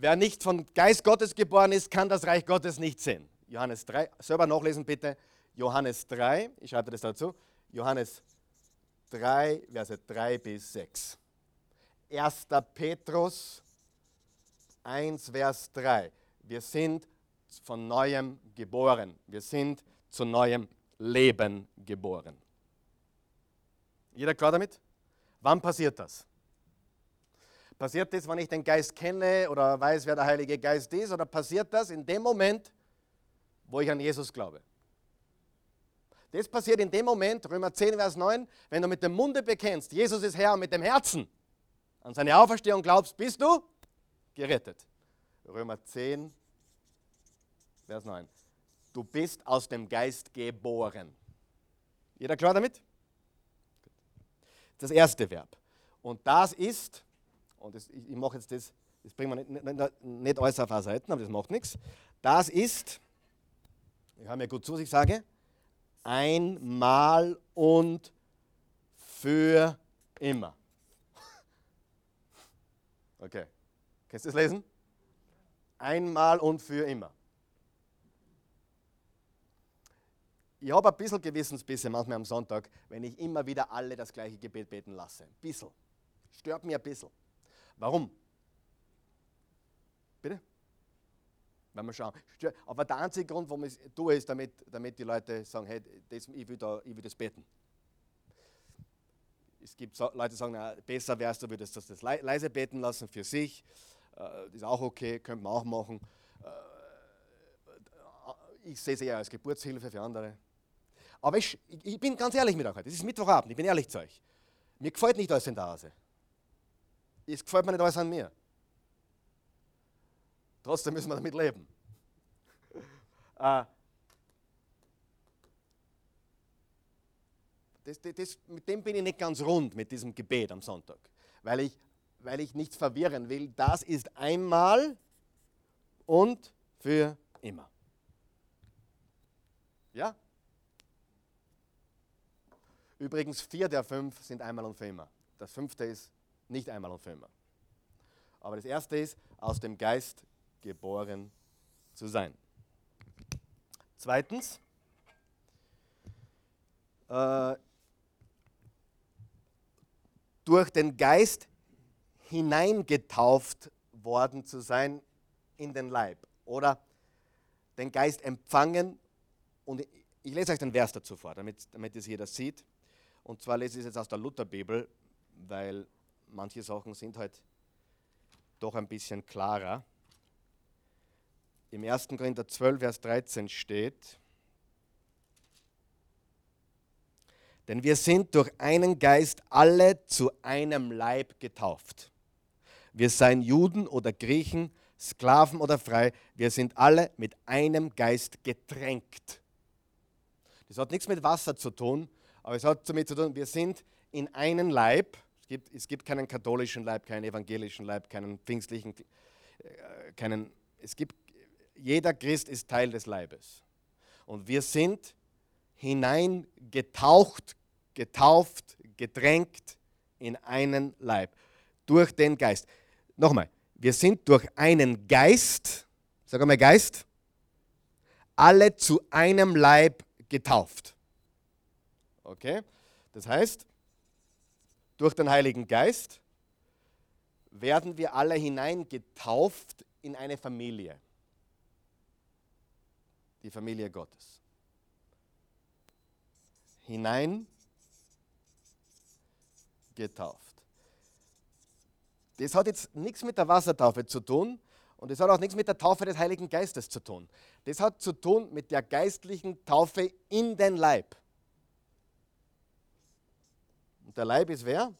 Speaker 1: Wer nicht von Geist Gottes geboren ist, kann das Reich Gottes nicht sehen. Johannes 3, selber nachlesen bitte. Johannes 3, ich schreibe das dazu. Johannes 3, Verse 3 bis 6. 1. Petrus 1, Vers 3. Wir sind von neuem geboren. Wir sind zu neuem Leben geboren. Jeder klar damit? Wann passiert das? Passiert das, wenn ich den Geist kenne oder weiß, wer der Heilige Geist ist? Oder passiert das in dem Moment, wo ich an Jesus glaube? Das passiert in dem Moment, Römer 10, Vers 9, wenn du mit dem Munde bekennst, Jesus ist Herr und mit dem Herzen an seine Auferstehung glaubst, bist du gerettet. Römer 10, Vers 9. Du bist aus dem Geist geboren. Jeder klar damit? Das erste Verb. Und das ist, und das, ich, ich mache jetzt das, das bringen wir nicht, nicht, nicht alles auf eine Seite, aber das macht nichts. Das ist, ich höre mir gut zu, was ich sage, einmal und für immer. Okay. Kannst du das lesen? Einmal und für immer. Ich habe ein bisschen Gewissensbisse manchmal am Sonntag, wenn ich immer wieder alle das gleiche Gebet beten lasse. Ein bisschen. Stört mir ein bisschen. Warum? Bitte? Wenn wir schauen. Aber der einzige Grund, warum ich es tue, ist, damit, damit die Leute sagen, hey, das, ich, will da, ich will das beten. Es gibt Leute, die sagen, na, besser wäre es, du würdest das, das leise beten lassen für sich. Das ist auch okay, könnte man auch machen. Äh, ich sehe es eher als Geburtshilfe für andere. Aber ich, ich bin ganz ehrlich mit euch heute. Es ist Mittwochabend, ich bin ehrlich zu euch. Mir gefällt nicht alles in der Hase. Es gefällt mir nicht alles an mir. Trotzdem müssen wir damit leben. Das, das, das, mit dem bin ich nicht ganz rund, mit diesem Gebet am Sonntag. Weil ich, weil ich nichts verwirren will. Das ist einmal und für immer. Ja? Übrigens, vier der fünf sind einmal und für immer. Das fünfte ist nicht einmal und für immer. Aber das erste ist, aus dem Geist geboren zu sein. Zweitens, äh, durch den Geist hineingetauft worden zu sein in den Leib. Oder den Geist empfangen. Und ich lese euch den Vers dazu vor, damit, damit es jeder sieht. Und zwar lese ich es jetzt aus der Lutherbibel, weil manche Sachen sind halt doch ein bisschen klarer. Im 1. Korinther 12, Vers 13 steht, denn wir sind durch einen Geist alle zu einem Leib getauft. Wir seien Juden oder Griechen, Sklaven oder frei, wir sind alle mit einem Geist getränkt. Das hat nichts mit Wasser zu tun, aber es hat damit zu tun, wir sind in einen Leib. Es gibt, es gibt keinen katholischen Leib, keinen evangelischen Leib, keinen pfingstlichen, äh, keinen. Es gibt, jeder Christ ist Teil des Leibes. Und wir sind hineingetaucht, getauft, gedrängt in einen Leib. Durch den Geist. Nochmal, wir sind durch einen Geist, sag einmal Geist, alle zu einem Leib getauft. Okay? Das heißt, durch den Heiligen Geist werden wir alle hineingetauft in eine Familie. Die Familie Gottes. Hinein getauft. Das hat jetzt nichts mit der Wassertaufe zu tun und das hat auch nichts mit der Taufe des Heiligen Geistes zu tun. Das hat zu tun mit der geistlichen Taufe in den Leib. Der Leib ist wer?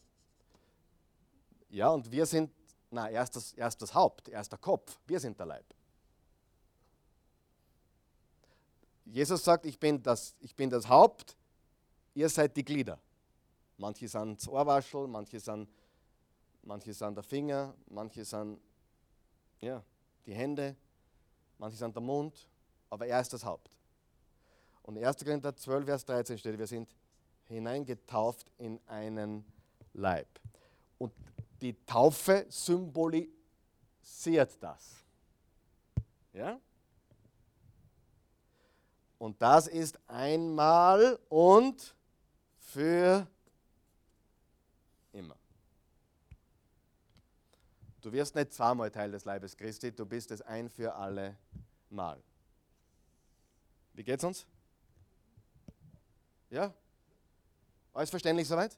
Speaker 1: Ja, und wir sind, na, erst das, erst das Haupt, erst der Kopf. Wir sind der Leib. Jesus sagt, ich bin das, ich bin das Haupt, ihr seid die Glieder. Manche sind das Ohrwaschel, manche sind, manche sind der Finger, manche sind ja, die Hände, manche sind der Mund, aber er ist das Haupt. Und 1. Korinther 12, Vers 13 steht, wir sind hineingetauft in einen Leib. Und die Taufe symbolisiert das. Ja? Und das ist einmal und für immer. Du wirst nicht zweimal Teil des Leibes Christi, du bist es ein für alle Mal. Wie geht's uns? Ja? Alles verständlich soweit?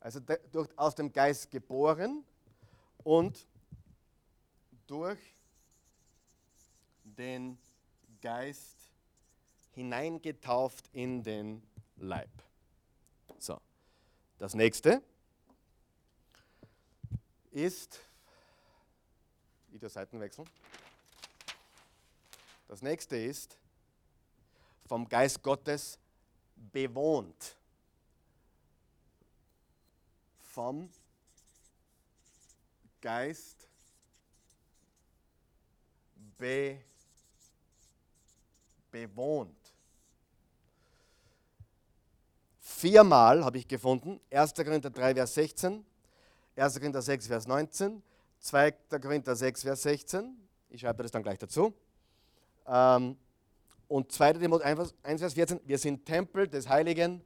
Speaker 1: Also durch, aus dem Geist geboren und durch den Geist hineingetauft in den Leib. So, das nächste ist, wieder Seitenwechsel. Das nächste ist vom Geist Gottes bewohnt. Vom Geist be, bewohnt. Viermal habe ich gefunden. 1. Korinther 3, Vers 16, 1. Korinther 6, Vers 19, 2. Korinther 6, Vers 16. Ich schreibe das dann gleich dazu. Ähm, und 2. Timotheus 1, Vers 14. Wir sind Tempel des Heiligen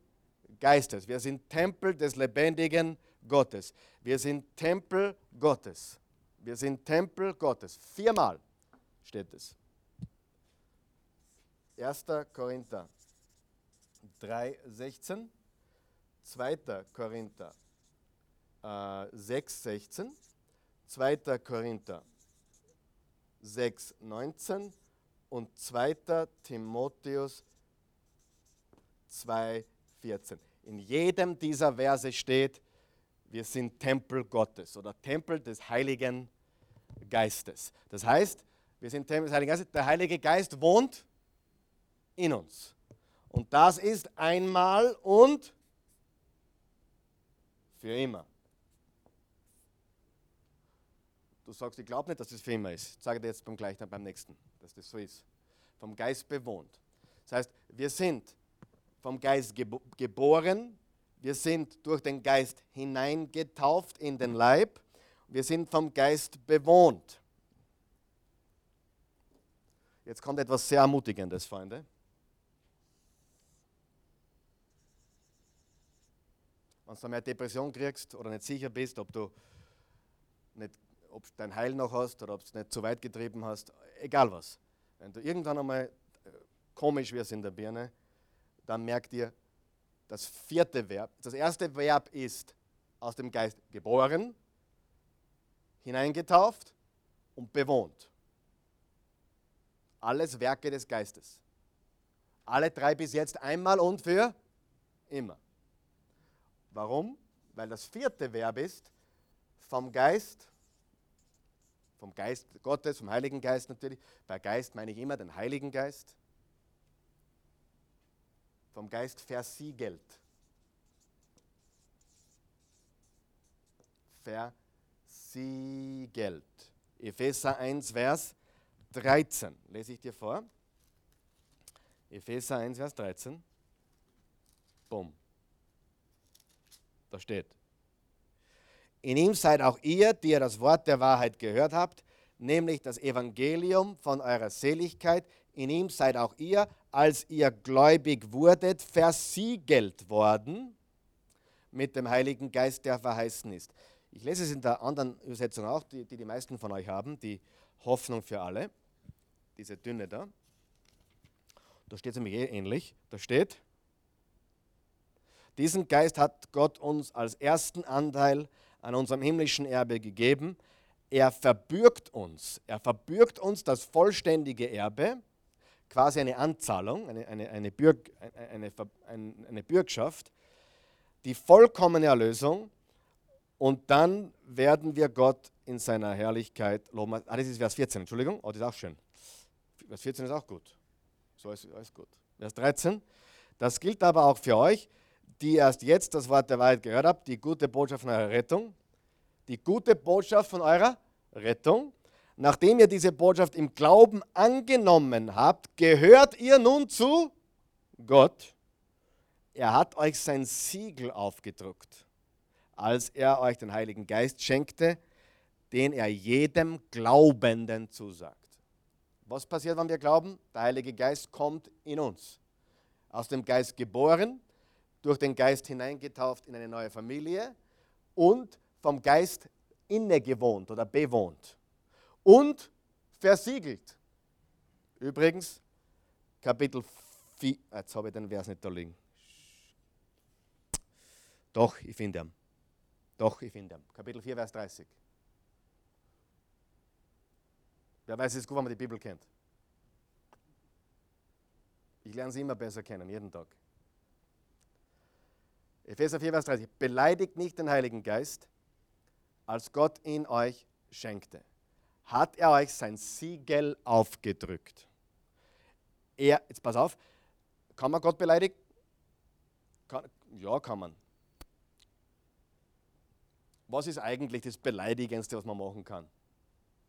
Speaker 1: Geistes. Wir sind Tempel des lebendigen Gottes. Wir sind Tempel Gottes. Wir sind Tempel Gottes. Viermal steht es. 1. Korinther 3, 16. 2. Korinther äh, 6, 16. 2. Korinther 6, 19 und 2. Timotheus 2, 14. In jedem dieser Verse steht, wir sind Tempel Gottes oder Tempel des Heiligen Geistes. Das heißt, wir sind Tempel des Heiligen Geistes. Der Heilige Geist wohnt in uns. Und das ist einmal und für immer. Du sagst, ich glaube nicht, dass das für immer ist. Ich sage dir jetzt beim gleichen, beim nächsten, dass das so ist. Vom Geist bewohnt. Das heißt, wir sind vom Geist geboren, wir sind durch den Geist hineingetauft in den Leib, wir sind vom Geist bewohnt. Jetzt kommt etwas sehr Ermutigendes, Freunde. Wenn du mehr Depression kriegst oder nicht sicher bist, ob du nicht, ob du dein Heil noch hast oder ob du es nicht zu weit getrieben hast, egal was. Wenn du irgendwann einmal äh, komisch wirst in der Birne, dann merkt ihr, das vierte Verb, das erste Verb ist aus dem Geist geboren, hineingetauft und bewohnt. Alles Werke des Geistes. Alle drei bis jetzt einmal und für immer. Warum? Weil das vierte Verb ist vom Geist, vom Geist Gottes, vom Heiligen Geist natürlich. Bei Geist meine ich immer den Heiligen Geist. Vom Geist versiegelt. Versiegelt. Epheser 1, Vers 13. Lese ich dir vor. Epheser 1, Vers 13. Bumm. Da steht. In ihm seid auch ihr, die ihr das Wort der Wahrheit gehört habt, nämlich das Evangelium von eurer Seligkeit. In ihm seid auch ihr, als ihr gläubig wurdet, versiegelt worden mit dem Heiligen Geist, der verheißen ist. Ich lese es in der anderen Übersetzung auch, die die, die meisten von euch haben, die Hoffnung für alle, diese dünne da. Da steht es nämlich eh ähnlich. Da steht, diesen Geist hat Gott uns als ersten Anteil an unserem himmlischen Erbe gegeben. Er verbürgt uns, er verbürgt uns das vollständige Erbe, quasi eine Anzahlung, eine, eine, eine, Bürg, eine, eine Bürgschaft, die vollkommene Erlösung und dann werden wir Gott in seiner Herrlichkeit loben. Ah, das ist Vers 14, Entschuldigung, oh, das ist auch schön. Vers 14 ist auch gut. So ist alles gut. Vers 13. Das gilt aber auch für euch, die erst jetzt das Wort der Wahrheit gehört habt, die gute Botschaft von eurer Rettung. Die gute Botschaft von eurer Rettung. Nachdem ihr diese Botschaft im Glauben angenommen habt, gehört ihr nun zu Gott. Er hat euch sein Siegel aufgedruckt, als er euch den Heiligen Geist schenkte, den er jedem Glaubenden zusagt. Was passiert, wenn wir glauben? Der Heilige Geist kommt in uns. Aus dem Geist geboren, durch den Geist hineingetauft in eine neue Familie und vom Geist innegewohnt oder bewohnt und versiegelt. Übrigens, Kapitel 4, jetzt habe ich den Vers nicht da liegen. Doch, ich finde ihn. Doch, ich finde ihn. Kapitel 4, Vers 30. Wer weiß, es gut, wenn man die Bibel kennt. Ich lerne sie immer besser kennen, jeden Tag. Epheser 4, Vers 30. Beleidigt nicht den Heiligen Geist, als Gott ihn euch schenkte. Hat er euch sein Siegel aufgedrückt. Er, jetzt pass auf, kann man Gott beleidigen? Kann, ja, kann man. Was ist eigentlich das Beleidigendste, was man machen kann?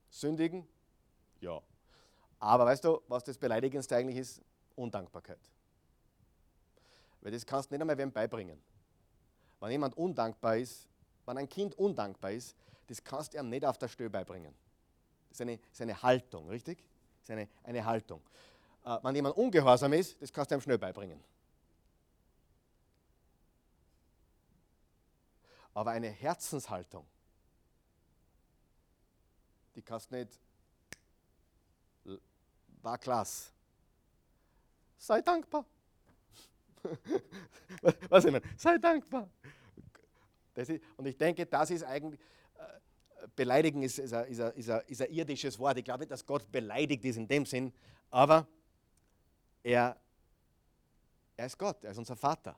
Speaker 1: Sündigen? Ja. Aber weißt du, was das Beleidigendste eigentlich ist? Undankbarkeit. Weil das kannst du nicht einmal wem beibringen. Wenn jemand undankbar ist, wenn ein Kind undankbar ist, das kannst du ihm nicht auf der Stelle beibringen. Das ist eine, ist eine Haltung, richtig? Das ist eine, eine Haltung. Äh, wenn jemand ungehorsam ist, das kannst du ihm schnell beibringen. Aber eine Herzenshaltung, die kannst du nicht, war klasse. Sei dankbar. Was ich? Sei dankbar. Ist, und ich denke, das ist eigentlich, äh, beleidigen ist, ist, ein, ist, ist, ist ein irdisches Wort. Ich glaube nicht, dass Gott beleidigt ist in dem Sinn, aber er, er ist Gott, er ist unser Vater.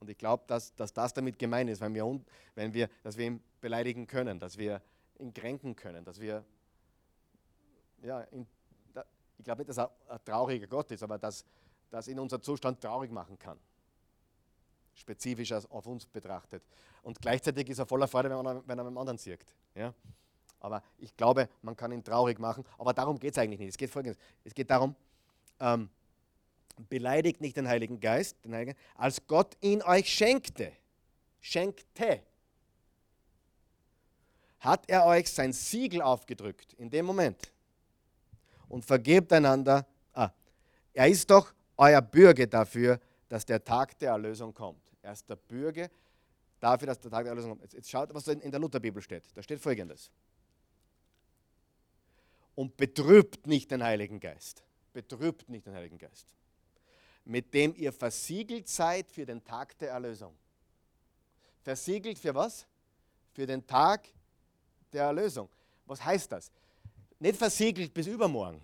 Speaker 1: Und ich glaube, dass, dass das damit gemeint ist, wenn wir, wenn wir, dass wir ihn beleidigen können, dass wir ihn kränken können, dass wir, ja, in, da, ich glaube nicht, dass er ein trauriger Gott ist, aber dass, dass ihn unser Zustand traurig machen kann. Spezifisch auf uns betrachtet. Und gleichzeitig ist er voller Freude, wenn er, wenn er mit dem anderen siegt. Ja? Aber ich glaube, man kann ihn traurig machen. Aber darum geht es eigentlich nicht. Es geht folgendes: Es geht darum, ähm, beleidigt nicht den Heiligen Geist, den Heiligen, als Gott ihn euch schenkte, schenkte, hat er euch sein Siegel aufgedrückt in dem Moment und vergebt einander. Ah, er ist doch euer Bürger dafür, dass der Tag der Erlösung kommt. Er ist der Bürger dafür, dass der Tag der Erlösung kommt. Jetzt, jetzt schaut, was in der Lutherbibel steht. Da steht folgendes. Und betrübt nicht den Heiligen Geist. Betrübt nicht den Heiligen Geist mit dem ihr versiegelt seid für den Tag der Erlösung. Versiegelt für was? Für den Tag der Erlösung. Was heißt das? Nicht versiegelt bis übermorgen.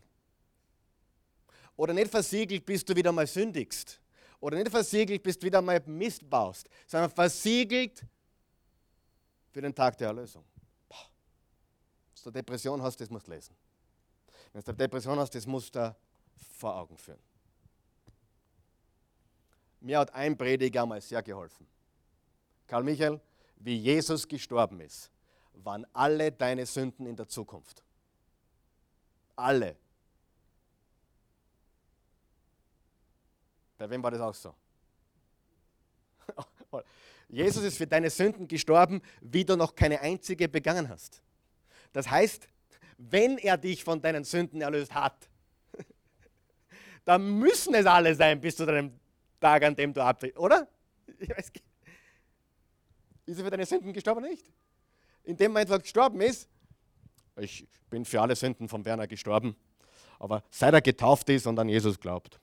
Speaker 1: Oder nicht versiegelt, bis du wieder mal sündigst. Oder nicht versiegelt, bis du wieder mal Mist baust. Sondern versiegelt für den Tag der Erlösung. Wenn du Depression hast, das musst du lesen. Wenn du Depression hast, das musst du vor Augen führen. Mir hat ein Prediger einmal sehr geholfen. Karl Michael, wie Jesus gestorben ist, waren alle deine Sünden in der Zukunft. Alle. Bei wem war das auch so? Jesus ist für deine Sünden gestorben, wie du noch keine einzige begangen hast. Das heißt, wenn er dich von deinen Sünden erlöst hat, dann müssen es alle sein bis zu deinem Tag, an dem du abtrittst, oder? Weiß. Ist er für deine Sünden gestorben oder nicht? In dem Moment, wo er gestorben ist, ich bin für alle Sünden von Werner gestorben, aber seit er getauft ist und an Jesus glaubt,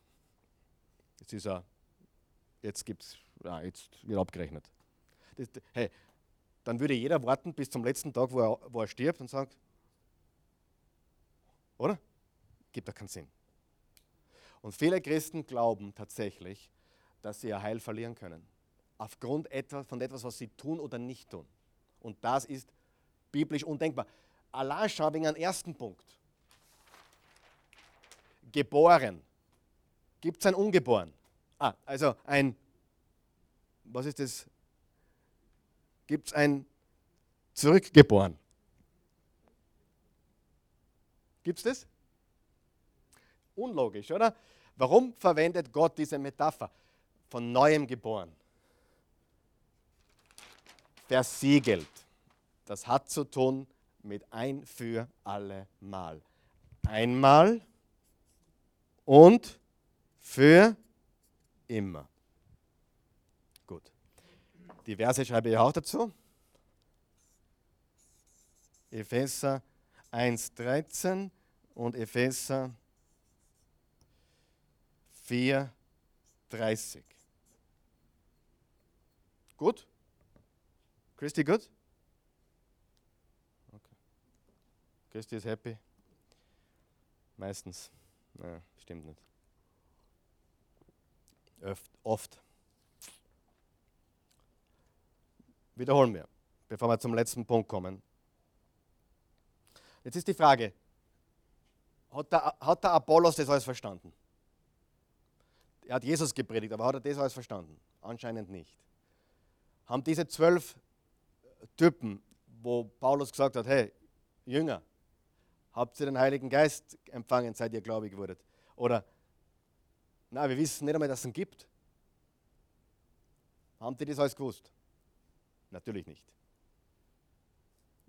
Speaker 1: jetzt ist er, jetzt gibt's, ja, jetzt wird abgerechnet. Das, hey, dann würde jeder warten bis zum letzten Tag, wo er, wo er stirbt und sagt, oder? Gibt doch keinen Sinn. Und viele Christen glauben tatsächlich, dass sie ihr Heil verlieren können. Aufgrund etwas, von etwas, was sie tun oder nicht tun. Und das ist biblisch undenkbar. Allah schau wegen einem ersten Punkt. Geboren. Gibt es ein Ungeboren? Ah, also ein, was ist das? Gibt es ein Zurückgeboren? Gibt es das? Unlogisch, oder? Warum verwendet Gott diese Metapher? von neuem geboren. Versiegelt. Das hat zu tun mit ein für alle Mal. Einmal und für immer. Gut. Die Verse schreibe ich auch dazu. Epheser 1,13 und Epheser 4,30. Gut? Christy gut? Okay. Christy ist happy. Meistens. Naja, stimmt nicht. Oft. Wiederholen wir, bevor wir zum letzten Punkt kommen. Jetzt ist die Frage, hat der, hat der Apollos das alles verstanden? Er hat Jesus gepredigt, aber hat er das alles verstanden? Anscheinend nicht. Haben diese zwölf Typen, wo Paulus gesagt hat, hey, Jünger, habt ihr den Heiligen Geist empfangen, seit ihr gläubig wurdet? Oder, na, wir wissen nicht einmal, dass es ihn gibt. Haben die das alles gewusst? Natürlich nicht.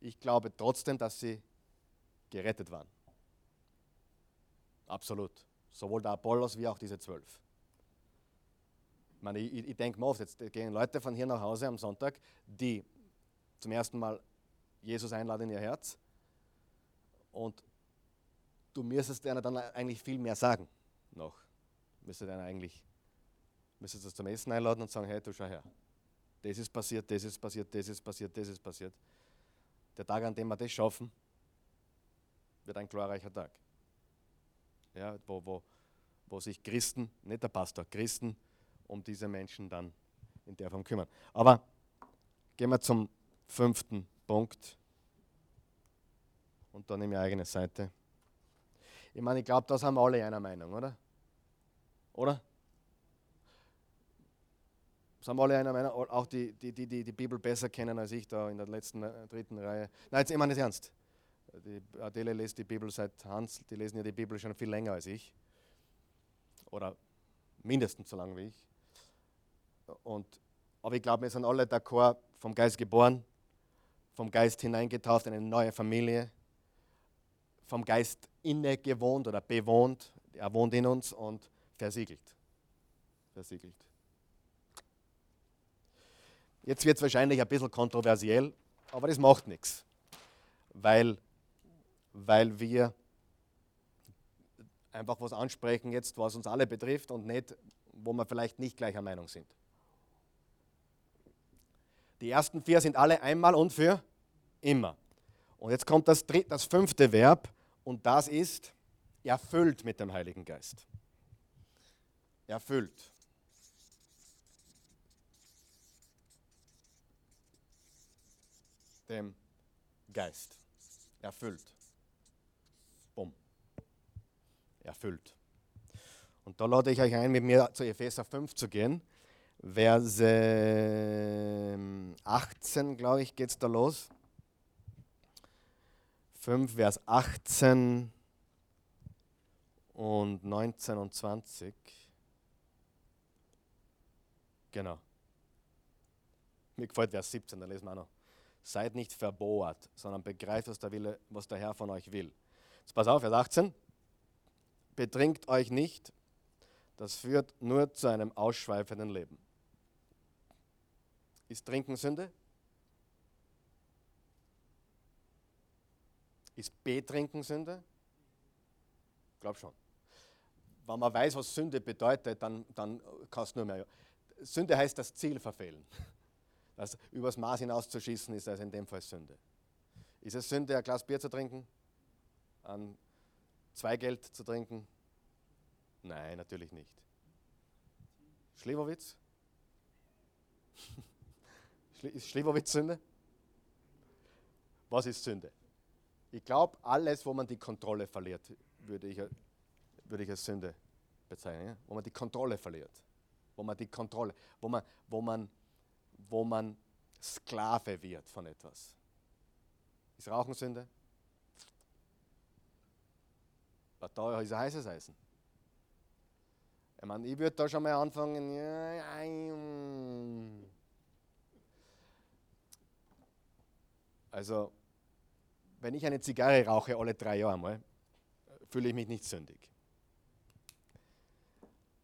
Speaker 1: Ich glaube trotzdem, dass sie gerettet waren. Absolut. Sowohl der Apollos wie auch diese zwölf. Ich, meine, ich, ich denke mir oft, jetzt gehen Leute von hier nach Hause am Sonntag, die zum ersten Mal Jesus einladen in ihr Herz und du müsstest einer dann eigentlich viel mehr sagen noch. Müsstest einer eigentlich müsstest das zum Essen einladen und sagen, hey, du schau her. Das ist passiert, das ist passiert, das ist passiert, das ist passiert. Der Tag, an dem wir das schaffen, wird ein glorreicher Tag. Ja, wo, wo, wo sich Christen, nicht der Pastor, Christen um diese Menschen dann in der Form kümmern. Aber gehen wir zum fünften Punkt. Und dann nehme ich eigene Seite. Ich meine, ich glaube, das haben alle einer Meinung, oder? Oder? Sind alle einer Meinung? Auch die, die, die, die die Bibel besser kennen als ich da in der letzten, äh, dritten Reihe. Nein, jetzt, meine es ernst. Die Adele liest die Bibel seit Hans, die lesen ja die Bibel schon viel länger als ich. Oder mindestens so lange wie ich. Und, aber ich glaube, wir sind alle d'accord, vom Geist geboren, vom Geist hineingetauft in eine neue Familie, vom Geist inne gewohnt oder bewohnt. Er wohnt in uns und versiegelt. Versiegelt. Jetzt wird es wahrscheinlich ein bisschen kontroversiell, aber das macht nichts, weil, weil wir einfach was ansprechen jetzt, was uns alle betrifft und nicht, wo wir vielleicht nicht gleicher Meinung sind. Die ersten vier sind alle einmal und für immer. Und jetzt kommt das, dritte, das fünfte Verb und das ist erfüllt mit dem Heiligen Geist. Erfüllt. Dem Geist. Erfüllt. Bumm. Erfüllt. Und da lade ich euch ein, mit mir zu Epheser 5 zu gehen. Verse 18, glaube ich, geht es da los. 5, Vers 18 und 19 und 20. Genau. Mir gefällt Vers 17, da lesen wir auch noch. Seid nicht verbohrt, sondern begreift, was der, Wille, was der Herr von euch will. Jetzt pass auf, Vers 18. Betrinkt euch nicht, das führt nur zu einem ausschweifenden Leben. Ist Trinken Sünde? Ist Betrinken Sünde? Ich glaube schon. Wenn man weiß, was Sünde bedeutet, dann, dann kannst du nur mehr. Sünde heißt das Ziel verfehlen. Das übers Maß hinauszuschießen ist also in dem Fall Sünde. Ist es Sünde, ein Glas Bier zu trinken? Ein Zweigeld zu trinken? Nein, natürlich nicht. Schliwowitz? Ist Schliwowitz Sünde? Was ist Sünde? Ich glaube, alles, wo man die Kontrolle verliert, würde ich, würde ich als Sünde bezeichnen. Ja? Wo man die Kontrolle verliert. Wo man die Kontrolle, wo man, wo man, wo man Sklave wird von etwas. Ist Rauchen Sünde? Was da ist ein heißes Eisen. Ich meine, ich würde da schon mal anfangen. Also, wenn ich eine Zigarre rauche alle drei Jahre mal, fühle ich mich nicht sündig.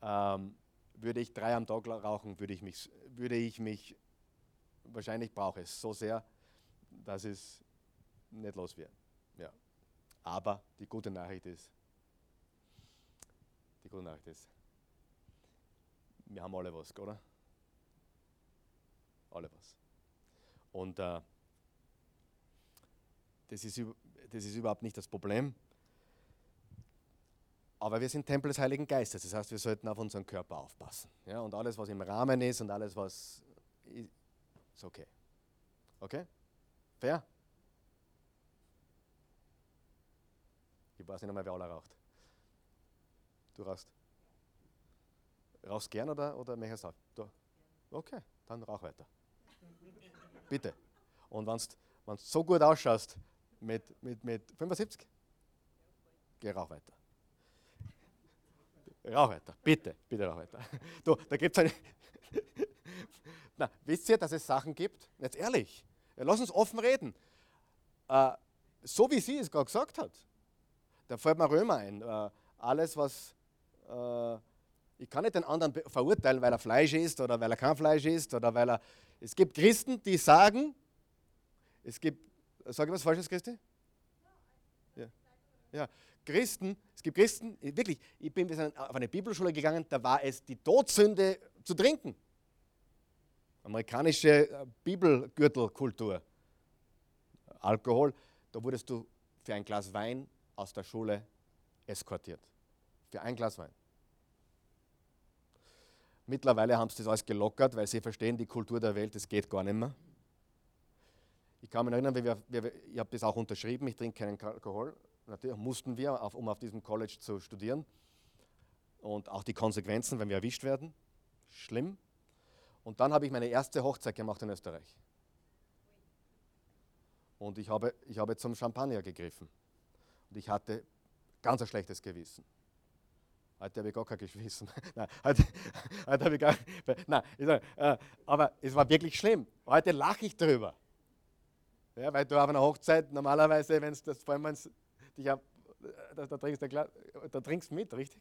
Speaker 1: Ähm, würde ich drei am Tag rauchen, würde ich mich, würde ich mich wahrscheinlich brauche es so sehr, dass es nicht los wird. Ja. Aber die gute Nachricht ist, die gute Nachricht ist, wir haben alle was, oder? Alle was. Und äh, das ist, das ist überhaupt nicht das Problem. Aber wir sind Tempel des Heiligen Geistes. Das heißt, wir sollten auf unseren Körper aufpassen. Ja? Und alles, was im Rahmen ist und alles, was ist okay. Okay? Fair? Ich weiß nicht mehr, wer alle raucht. Du rauchst. Rauchst gern oder, oder möchtest du du? Okay, dann rauch weiter. Bitte. Und wenn du so gut ausschaust mit, mit, mit 75, geh rauch weiter. Rauch weiter, bitte, bitte rauch weiter. Du, da gibt es eine. Na, wisst ihr, dass es Sachen gibt? Jetzt ehrlich, lass uns offen reden. Äh, so wie sie es gerade gesagt hat, da fällt mir Römer ein. Äh, alles, was. Äh, ich kann nicht den anderen verurteilen, weil er Fleisch isst oder weil er kein Fleisch isst oder weil er. Es gibt Christen, die sagen, es gibt. Sag ich was Falsches, Christi? Ja. ja. Christen, es gibt Christen, wirklich, ich bin auf eine Bibelschule gegangen, da war es die Todsünde zu trinken. Amerikanische äh, Bibelgürtelkultur. Alkohol, da wurdest du für ein Glas Wein aus der Schule eskortiert. Für ein Glas Wein. Mittlerweile haben sie das alles gelockert, weil sie verstehen, die Kultur der Welt, das geht gar nicht mehr. Ich kann mich erinnern, wir, wir, ich habe das auch unterschrieben, ich trinke keinen Alkohol. Natürlich mussten wir, auf, um auf diesem College zu studieren. Und auch die Konsequenzen, wenn wir erwischt werden, schlimm. Und dann habe ich meine erste Hochzeit gemacht in Österreich. Und ich habe, ich habe zum Champagner gegriffen. Und ich hatte ganz ein schlechtes Gewissen. Heute habe ich gar kein Gewissen. nein, heute, heute habe ich gar nein, ich sag, äh, aber es war wirklich schlimm. Heute lache ich drüber. Ja, weil du auf einer Hochzeit normalerweise, wenn es das vor allem dich ab, da, da, trinkst, da, da trinkst mit, richtig?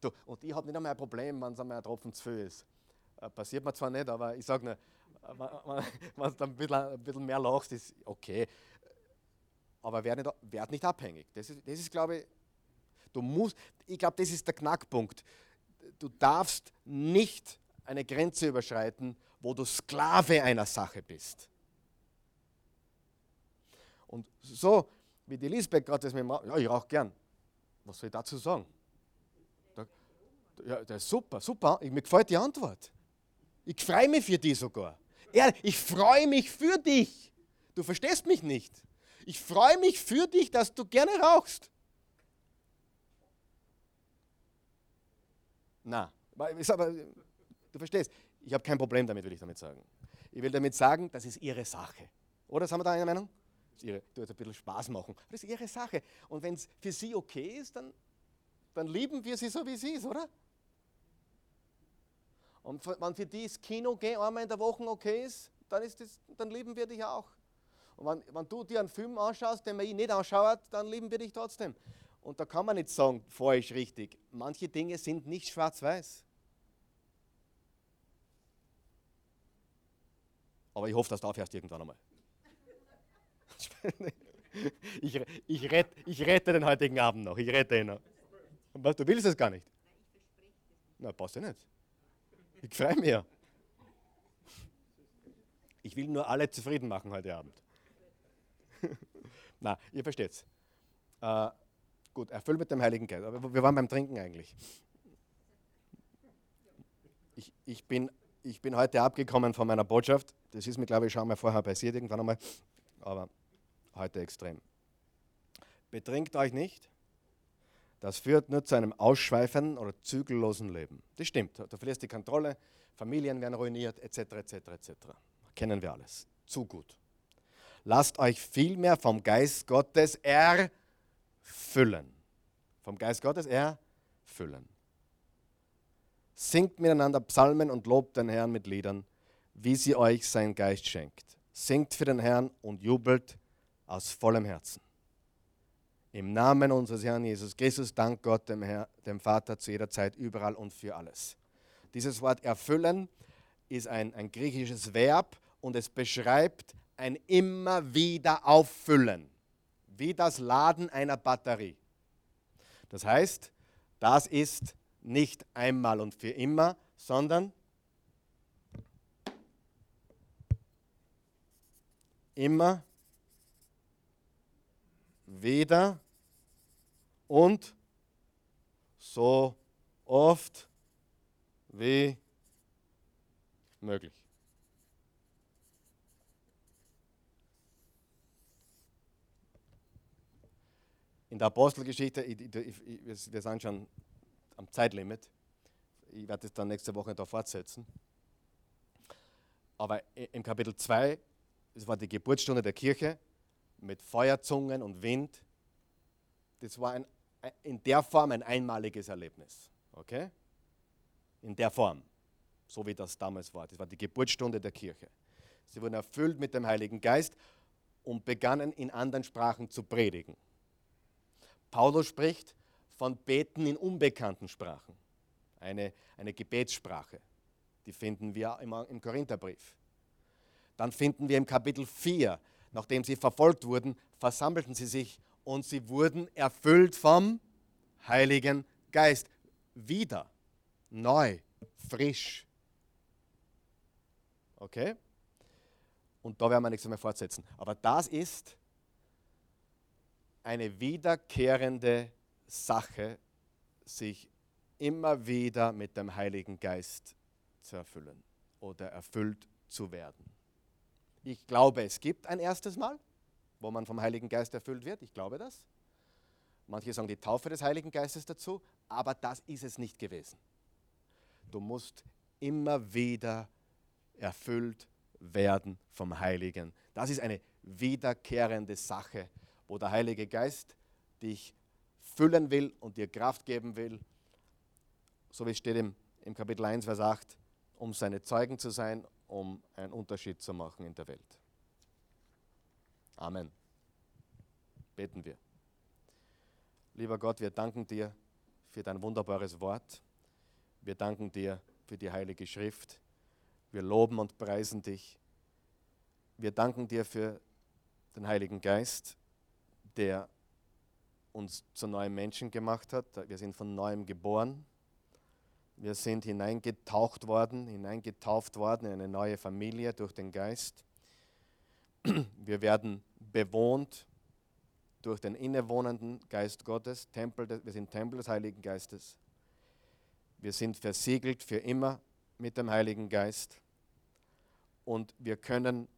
Speaker 1: Du, und ich habe nicht einmal ein Problem, wenn es einmal ein Tropfen zu viel ist. Äh, passiert mir zwar nicht, aber ich sage nur, wenn du ein bisschen, ein bisschen mehr lachst, ist okay. Aber werd nicht, werd nicht abhängig. Das ist, das ist glaube ich, du musst, ich glaube, das ist der Knackpunkt. Du darfst nicht eine Grenze überschreiten, wo du Sklave einer Sache bist. Und so, wie die Lisbeth gerade das mit dem ja, ich rauche gern. Was soll ich dazu sagen? Da, ja, das ist super, super. Mir gefällt die Antwort. Ich freue mich für dich sogar. Ich freue mich für dich. Du verstehst mich nicht. Ich freue mich für dich, dass du gerne rauchst. Na, du verstehst, ich habe kein Problem damit, will ich damit sagen. Ich will damit sagen, das ist ihre Sache. Oder sind wir da einer Meinung? Das ihre, du ein bisschen Spaß machen. Das ist ihre Sache. Und wenn es für sie okay ist, dann, dann lieben wir sie so, wie sie ist, oder? Und wenn für die das Kino gehen einmal in der Woche okay ist, dann, ist das, dann lieben wir dich auch. Und wenn, wenn du dir einen Film anschaust, den man nicht anschaut, dann lieben wir dich trotzdem. Und da kann man nicht sagen, falsch, richtig. Manche Dinge sind nicht schwarz-weiß. Aber ich hoffe, dass du aufhörst irgendwann einmal. ich, ich, rette, ich rette den heutigen Abend noch. Ich rette ihn noch. Was, du willst es gar nicht? Na, passt ja nicht. Ich freue mich ja. Ich will nur alle zufrieden machen heute Abend. Na, ihr versteht's. Äh, gut, erfüllt mit dem Heiligen Geist. Aber wir waren beim Trinken eigentlich. Ich, ich, bin, ich bin heute abgekommen von meiner Botschaft. Das ist mir, glaube ich, schon mal vorher passiert, irgendwann einmal. Aber heute extrem. Betrinkt euch nicht, das führt nur zu einem ausschweifenden oder zügellosen Leben. Das stimmt. Du verlierst die Kontrolle, Familien werden ruiniert, etc., etc., etc. Kennen wir alles. Zu gut. Lasst euch vielmehr vom Geist Gottes erfüllen. Vom Geist Gottes erfüllen. Singt miteinander Psalmen und lobt den Herrn mit Liedern, wie sie euch sein Geist schenkt. Singt für den Herrn und jubelt aus vollem Herzen. Im Namen unseres Herrn Jesus Christus, dank Gott, dem, Herr, dem Vater, zu jeder Zeit, überall und für alles. Dieses Wort erfüllen ist ein, ein griechisches Verb und es beschreibt ein immer wieder auffüllen, wie das Laden einer Batterie. Das heißt, das ist nicht einmal und für immer, sondern immer wieder und so oft wie möglich. In der Apostelgeschichte, ich, ich, ich, wir sind schon am Zeitlimit, ich werde es dann nächste Woche da fortsetzen. Aber im Kapitel 2, das war die Geburtsstunde der Kirche mit Feuerzungen und Wind. Das war ein, in der Form ein einmaliges Erlebnis. Okay? In der Form, so wie das damals war. Das war die Geburtsstunde der Kirche. Sie wurden erfüllt mit dem Heiligen Geist und begannen in anderen Sprachen zu predigen. Paulus spricht von Beten in unbekannten Sprachen, eine, eine Gebetssprache. Die finden wir im, im Korintherbrief. Dann finden wir im Kapitel 4, nachdem sie verfolgt wurden, versammelten sie sich und sie wurden erfüllt vom Heiligen Geist. Wieder, neu, frisch. Okay? Und da werden wir nichts mehr fortsetzen. Aber das ist eine wiederkehrende Sache, sich immer wieder mit dem Heiligen Geist zu erfüllen oder erfüllt zu werden. Ich glaube, es gibt ein erstes Mal, wo man vom Heiligen Geist erfüllt wird. Ich glaube das. Manche sagen die Taufe des Heiligen Geistes dazu, aber das ist es nicht gewesen. Du musst immer wieder erfüllt werden vom Heiligen. Das ist eine wiederkehrende Sache wo der Heilige Geist dich füllen will und dir Kraft geben will, so wie es steht im, im Kapitel 1, Vers 8, um seine Zeugen zu sein, um einen Unterschied zu machen in der Welt. Amen. Beten wir. Lieber Gott, wir danken dir für dein wunderbares Wort. Wir danken dir für die Heilige Schrift. Wir loben und preisen dich. Wir danken dir für den Heiligen Geist, der uns zu neuen Menschen gemacht hat. Wir sind von neuem geboren. Wir sind hineingetaucht worden, hineingetauft worden in eine neue Familie durch den Geist. Wir werden bewohnt durch den innewohnenden Geist Gottes. Tempel, wir sind Tempel des Heiligen Geistes. Wir sind versiegelt für immer mit dem Heiligen Geist. Und wir können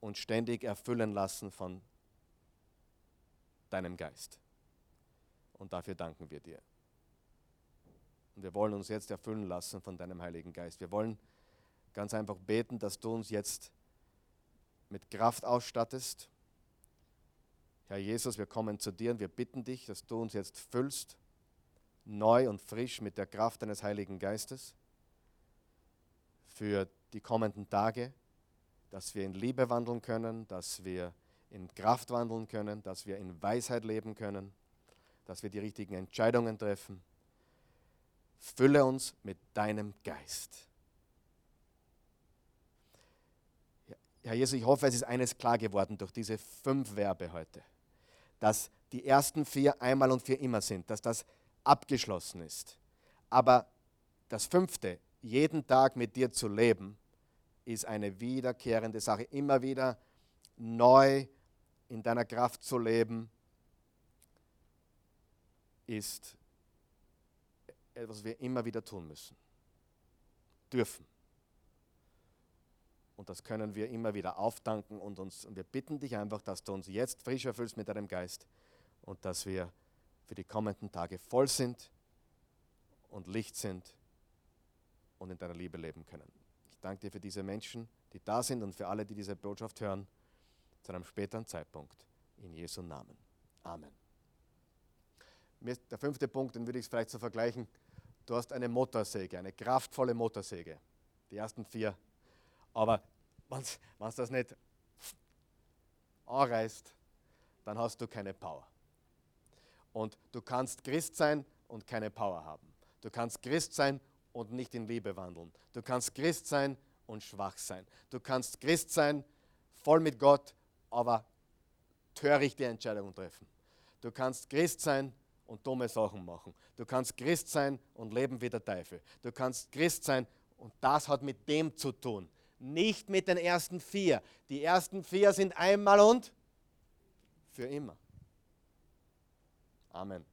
Speaker 1: uns ständig erfüllen lassen von deinem Geist. Und dafür danken wir dir. Und wir wollen uns jetzt erfüllen lassen von deinem Heiligen Geist. Wir wollen ganz einfach beten, dass du uns jetzt mit Kraft ausstattest. Herr Jesus, wir kommen zu dir und wir bitten dich, dass du uns jetzt füllst, neu und frisch mit der Kraft deines Heiligen Geistes für die kommenden Tage, dass wir in Liebe wandeln können, dass wir in Kraft wandeln können, dass wir in Weisheit leben können, dass wir die richtigen Entscheidungen treffen. Fülle uns mit deinem Geist. Herr Jesus, ich hoffe, es ist eines klar geworden durch diese fünf Verbe heute, dass die ersten vier einmal und für immer sind, dass das abgeschlossen ist. Aber das fünfte, jeden Tag mit dir zu leben, ist eine wiederkehrende Sache. Immer wieder neu in deiner Kraft zu leben, ist etwas, was wir immer wieder tun müssen, dürfen. Und das können wir immer wieder aufdanken und uns, und wir bitten dich einfach, dass du uns jetzt frisch erfüllst mit deinem Geist und dass wir für die kommenden Tage voll sind und Licht sind und in deiner Liebe leben können. Ich danke dir für diese Menschen, die da sind und für alle, die diese Botschaft hören zu einem späteren Zeitpunkt. In Jesu Namen. Amen. Der fünfte Punkt, den würde ich vielleicht so vergleichen. Du hast eine Motorsäge, eine kraftvolle Motorsäge. Die ersten vier. Aber wenn du das nicht anreißt, dann hast du keine Power. Und du kannst Christ sein und keine Power haben. Du kannst Christ sein und nicht in Liebe wandeln. Du kannst Christ sein und schwach sein. Du kannst Christ sein, voll mit Gott aber törichte Entscheidungen treffen. Du kannst Christ sein und dumme Sachen machen. Du kannst Christ sein und leben wie der Teufel. Du kannst Christ sein und das hat mit dem zu tun. Nicht mit den ersten vier. Die ersten vier sind einmal und für immer. Amen.